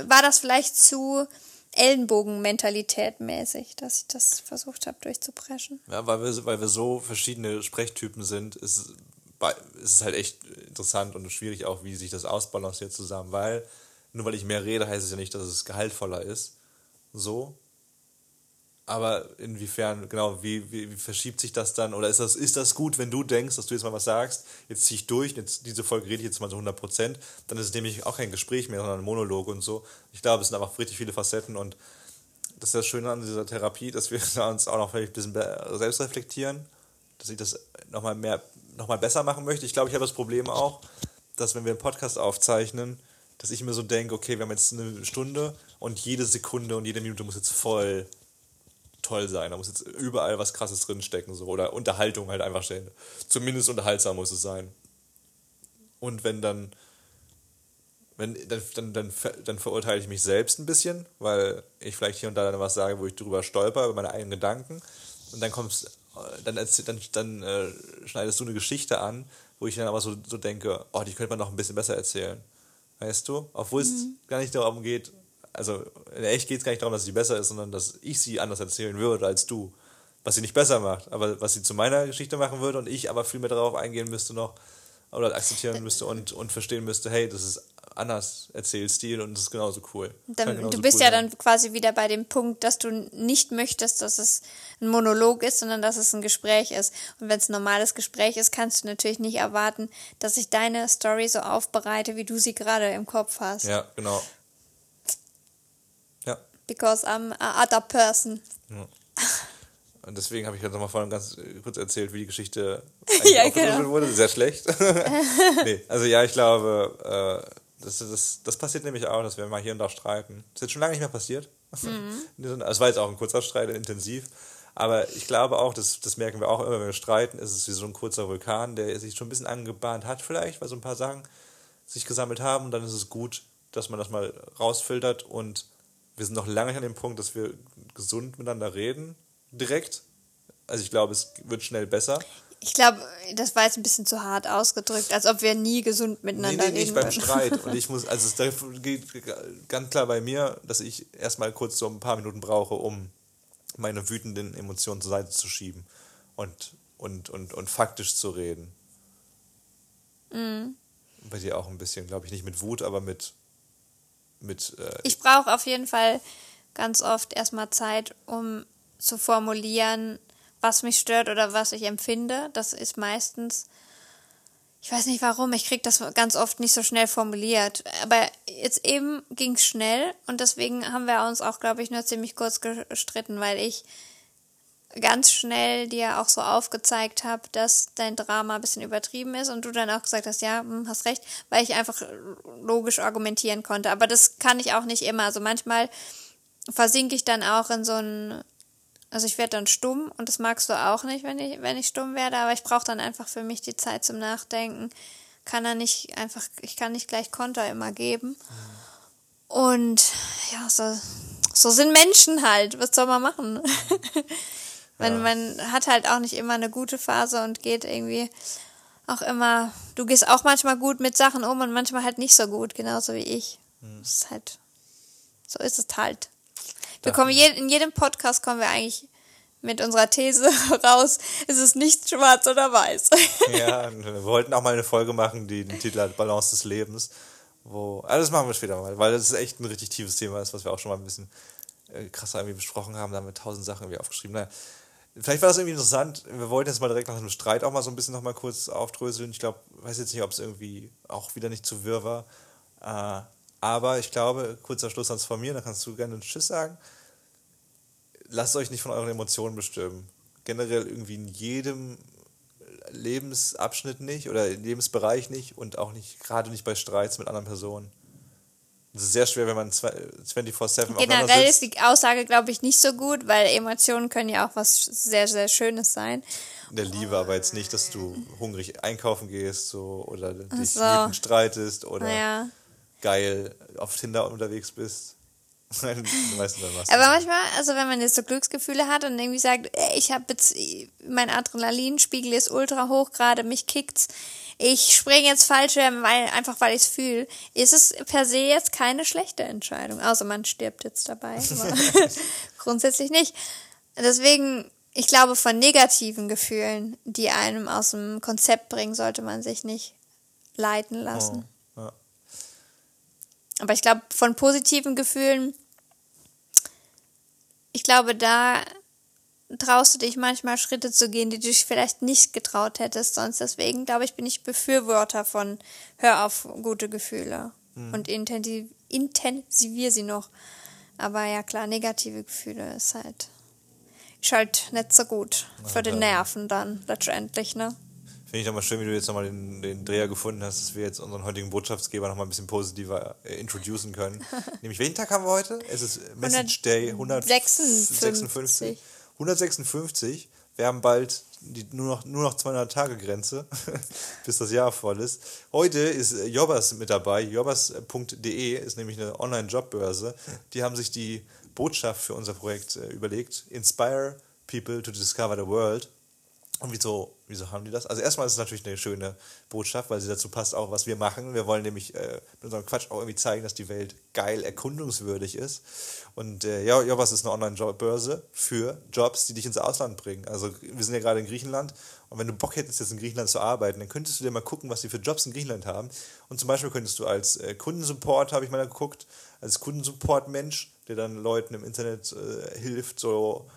war das vielleicht zu Ellenbogenmentalität mäßig, dass ich das versucht habe durchzubrechen. ja, weil, wir, weil wir so verschiedene Sprechtypen sind, ist, ist es halt echt interessant und schwierig auch, wie sich das ausbalanciert zusammen, weil nur weil ich mehr rede, heißt es ja nicht, dass es gehaltvoller ist. So. aber inwiefern, genau, wie, wie, wie verschiebt sich das dann? Oder ist das, ist das gut, wenn du denkst, dass du jetzt mal was sagst, jetzt ziehe ich durch, jetzt, diese Folge rede ich jetzt mal so 100 Prozent, dann ist es nämlich auch kein Gespräch mehr, sondern ein Monolog und so. Ich glaube, es sind einfach richtig viele Facetten und das ist das Schöne an dieser Therapie, dass wir uns auch noch vielleicht ein bisschen selbst reflektieren, dass ich das nochmal mehr, nochmal besser machen möchte. Ich glaube, ich habe das Problem auch, dass wenn wir einen Podcast aufzeichnen, dass ich mir so denke, okay, wir haben jetzt eine Stunde und jede Sekunde und jede Minute muss jetzt voll toll sein. Da muss jetzt überall was Krasses drinstecken, so. Oder Unterhaltung halt einfach stellen. Zumindest unterhaltsam muss es sein. Und wenn dann, wenn, dann, dann, dann, dann verurteile ich mich selbst ein bisschen, weil ich vielleicht hier und da dann was sage, wo ich drüber stolper, über meine eigenen Gedanken. Und dann kommst, dann, dann, dann äh, schneidest du eine Geschichte an, wo ich dann aber so, so denke, oh, die könnte man noch ein bisschen besser erzählen. Weißt du? Obwohl mhm. es gar nicht darum geht, also in echt geht es gar nicht darum, dass sie besser ist, sondern dass ich sie anders erzählen würde als du. Was sie nicht besser macht, aber was sie zu meiner Geschichte machen würde und ich aber viel mehr darauf eingehen müsste noch oder akzeptieren müsste und, und verstehen müsste, hey, das ist anders Erzählstil und das ist genauso cool. Dann, genauso du bist cool ja sein. dann quasi wieder bei dem Punkt, dass du nicht möchtest, dass es ein Monolog ist, sondern dass es ein Gespräch ist. Und wenn es ein normales Gespräch ist, kannst du natürlich nicht erwarten, dass ich deine Story so aufbereite, wie du sie gerade im Kopf hast. Ja, genau because I'm a other person. Ja. Und deswegen habe ich jetzt nochmal vorhin ganz kurz erzählt, wie die Geschichte ja, genau. wurde. Sehr schlecht. nee, also ja, ich glaube, äh, das, das, das passiert nämlich auch, dass wir mal hier und da streiten. Das ist jetzt schon lange nicht mehr passiert. Mhm. Es war jetzt auch ein kurzer Streit, intensiv. Aber ich glaube auch, das, das merken wir auch immer, wenn wir streiten, ist es wie so ein kurzer Vulkan, der sich schon ein bisschen angebahnt hat, vielleicht, weil so ein paar Sachen sich gesammelt haben. Und dann ist es gut, dass man das mal rausfiltert und wir sind noch lange nicht an dem Punkt, dass wir gesund miteinander reden, direkt. Also ich glaube, es wird schnell besser. Ich glaube, das war jetzt ein bisschen zu hart ausgedrückt, als ob wir nie gesund miteinander nee, nee, reden. Nicht beim Streit. Und ich muss, also es geht ganz klar bei mir, dass ich erstmal kurz so ein paar Minuten brauche, um meine wütenden Emotionen zur Seite zu schieben und, und, und, und faktisch zu reden. Mhm. Bei dir auch ein bisschen, glaube ich, nicht mit Wut, aber mit mit. Äh ich brauche auf jeden Fall ganz oft erstmal Zeit, um zu formulieren, was mich stört oder was ich empfinde. Das ist meistens, ich weiß nicht warum, ich kriege das ganz oft nicht so schnell formuliert. Aber jetzt eben ging es schnell und deswegen haben wir uns auch, glaube ich, nur ziemlich kurz gestritten, weil ich ganz schnell dir auch so aufgezeigt habe, dass dein Drama ein bisschen übertrieben ist und du dann auch gesagt hast, ja, hm, hast recht, weil ich einfach logisch argumentieren konnte. Aber das kann ich auch nicht immer. Also manchmal versinke ich dann auch in so ein, also ich werde dann stumm und das magst du auch nicht, wenn ich, wenn ich stumm werde, aber ich brauche dann einfach für mich die Zeit zum Nachdenken. Kann er nicht einfach, ich kann nicht gleich Konter immer geben. Und ja, so, so sind Menschen halt. Was soll man machen? Man, ja. man hat halt auch nicht immer eine gute Phase und geht irgendwie auch immer, du gehst auch manchmal gut mit Sachen um und manchmal halt nicht so gut, genauso wie ich. Hm. Das ist halt, so ist es halt. Wir kommen je, in jedem Podcast kommen wir eigentlich mit unserer These raus, ist es nicht schwarz oder weiß. Ja, wir wollten auch mal eine Folge machen, die den Titel hat Balance des Lebens. Wo, also das machen wir später mal, weil das ist echt ein richtig tiefes Thema ist, was wir auch schon mal ein bisschen äh, krasser irgendwie besprochen haben, da haben wir tausend Sachen irgendwie aufgeschrieben. Naja, Vielleicht war das irgendwie interessant. Wir wollten jetzt mal direkt nach dem Streit auch mal so ein bisschen noch mal kurz aufdröseln. Ich glaube, weiß jetzt nicht, ob es irgendwie auch wieder nicht zu wirr war. Äh, aber ich glaube, kurzer Schluss ans von mir, dann kannst du gerne einen Tschüss sagen. Lasst euch nicht von euren Emotionen bestimmen. Generell irgendwie in jedem Lebensabschnitt nicht oder Lebensbereich nicht und auch nicht, gerade nicht bei Streits mit anderen Personen. Es ist sehr schwer, wenn man 24-7 Generell ist die Aussage, glaube ich, nicht so gut, weil Emotionen können ja auch was sehr, sehr Schönes sein. In der Liebe, aber jetzt nicht, dass du hungrig einkaufen gehst so, oder dich so. streitest oder ja. Geil auf Tinder unterwegs bist. aber manchmal, also wenn man jetzt so Glücksgefühle hat und irgendwie sagt, ich habe jetzt, mein Adrenalinspiegel ist ultra hoch gerade, mich kickt's, ich springe jetzt Fallschirm, weil, einfach weil ich es fühle, ist es per se jetzt keine schlechte Entscheidung. Außer man stirbt jetzt dabei. grundsätzlich nicht. Deswegen, ich glaube, von negativen Gefühlen, die einem aus dem Konzept bringen, sollte man sich nicht leiten lassen. Oh. Aber ich glaube, von positiven Gefühlen ich glaube, da traust du dich manchmal Schritte zu gehen, die du dich vielleicht nicht getraut hättest. Sonst deswegen, glaube ich, bin ich Befürworter von hör auf gute Gefühle und intensiv, intensivier sie noch. Aber ja klar, negative Gefühle ist halt, ist halt nicht so gut für die dann- Nerven dann letztendlich, ne? Finde ich nochmal schön, wie du jetzt nochmal den, den Dreher gefunden hast, dass wir jetzt unseren heutigen Botschaftsgeber nochmal ein bisschen positiver äh, introducen können. Nämlich, welchen Tag haben wir heute? Es ist Message Day 156. 156. Wir haben bald die nur noch, nur noch 200 Tage Grenze, bis das Jahr voll ist. Heute ist äh, Jobbers mit dabei. Jobbers.de ist nämlich eine Online-Jobbörse. Die haben sich die Botschaft für unser Projekt äh, überlegt. Inspire people to discover the world. Und wieso, wieso haben die das? Also erstmal ist es natürlich eine schöne Botschaft, weil sie dazu passt auch, was wir machen. Wir wollen nämlich äh, mit unserem Quatsch auch irgendwie zeigen, dass die Welt geil erkundungswürdig ist. Und äh, ja, Jobbers ist eine Online-Jobbörse für Jobs, die dich ins Ausland bringen. Also wir sind ja gerade in Griechenland und wenn du Bock hättest, jetzt in Griechenland zu arbeiten, dann könntest du dir mal gucken, was die für Jobs in Griechenland haben. Und zum Beispiel könntest du als äh, Kundensupport, habe ich mal geguckt, als Kundensupport-Mensch, der dann Leuten im Internet äh, hilft, so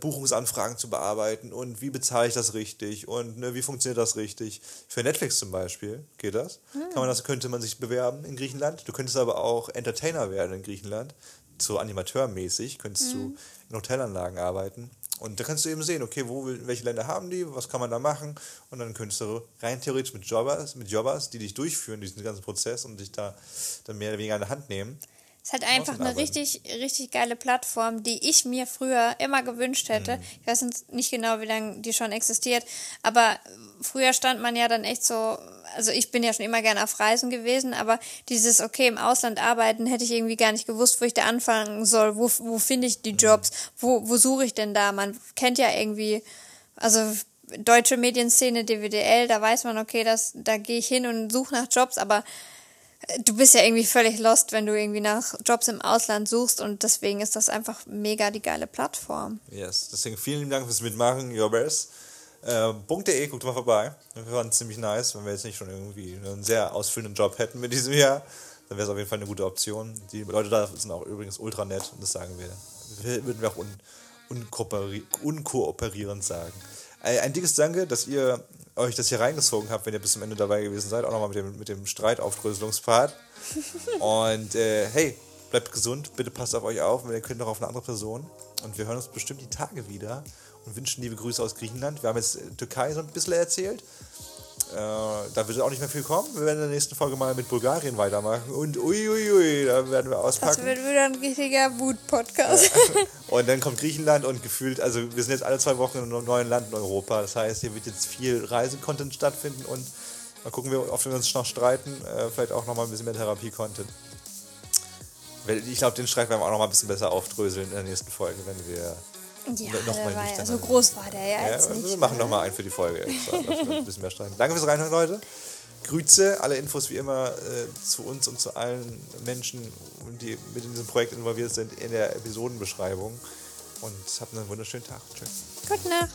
Buchungsanfragen zu bearbeiten und wie bezahle ich das richtig und ne, wie funktioniert das richtig. Für Netflix zum Beispiel geht das. Kann man das könnte man sich bewerben in Griechenland. Du könntest aber auch Entertainer werden in Griechenland, so animateurmäßig könntest du in Hotelanlagen arbeiten. Und da kannst du eben sehen, okay, wo, welche Länder haben die, was kann man da machen. Und dann könntest du rein theoretisch mit Jobbers, mit Jobbers, die dich durchführen, diesen ganzen Prozess und dich da dann mehr oder weniger an der Hand nehmen. Ist halt einfach eine richtig, richtig geile Plattform, die ich mir früher immer gewünscht hätte. Mhm. Ich weiß jetzt nicht genau, wie lange die schon existiert, aber früher stand man ja dann echt so, also ich bin ja schon immer gerne auf Reisen gewesen, aber dieses, okay, im Ausland arbeiten, hätte ich irgendwie gar nicht gewusst, wo ich da anfangen soll, wo, wo finde ich die Jobs, wo, wo suche ich denn da? Man kennt ja irgendwie, also deutsche Medienszene, DWDL, da weiß man, okay, das, da gehe ich hin und suche nach Jobs, aber du bist ja irgendwie völlig lost, wenn du irgendwie nach Jobs im Ausland suchst und deswegen ist das einfach mega die geile Plattform. Yes, deswegen vielen Dank fürs Mitmachen, Best. Äh, .de, guckt mal vorbei. Wir fanden es ziemlich nice, wenn wir jetzt nicht schon irgendwie einen sehr ausfüllenden Job hätten mit diesem Jahr. Dann wäre es auf jeden Fall eine gute Option. Die Leute da sind auch übrigens ultra nett und das sagen wir. würden wir auch un, unkooperi unkooperierend sagen. Ein dickes Danke, dass ihr euch das hier reingezogen habt, wenn ihr bis zum Ende dabei gewesen seid. Auch nochmal mit dem, mit dem Streitaufdröselungspart. Und äh, hey, bleibt gesund, bitte passt auf euch auf, ihr könnt auch auf eine andere Person. Und wir hören uns bestimmt die Tage wieder und wünschen liebe Grüße aus Griechenland. Wir haben jetzt Türkei so ein bisschen erzählt. Äh, da wird auch nicht mehr viel kommen. Wir werden in der nächsten Folge mal mit Bulgarien weitermachen. Und uiuiui, ui, da werden wir Das auspacken. wird wieder ein richtiger Wut-Podcast. Und dann kommt Griechenland und gefühlt, also wir sind jetzt alle zwei Wochen in einem neuen Land in Europa. Das heißt, hier wird jetzt viel Reisecontent stattfinden und mal gucken, wie oft wir uns noch streiten. Äh, vielleicht auch nochmal ein bisschen mehr Therapie-Content. Ich glaube, den Streit werden wir auch noch mal ein bisschen besser aufdröseln in der nächsten Folge, wenn wir. Ja, noch mal der war nicht ja, so groß war der ja, jetzt nicht. wir machen noch mal einen für die Folge. ein bisschen mehr streiten. Danke fürs Reinhören, Leute. Grüße, alle Infos wie immer äh, zu uns und zu allen Menschen, die mit in diesem Projekt involviert sind, in der Episodenbeschreibung. Und habt einen wunderschönen Tag. Tschüss. Gute Nacht.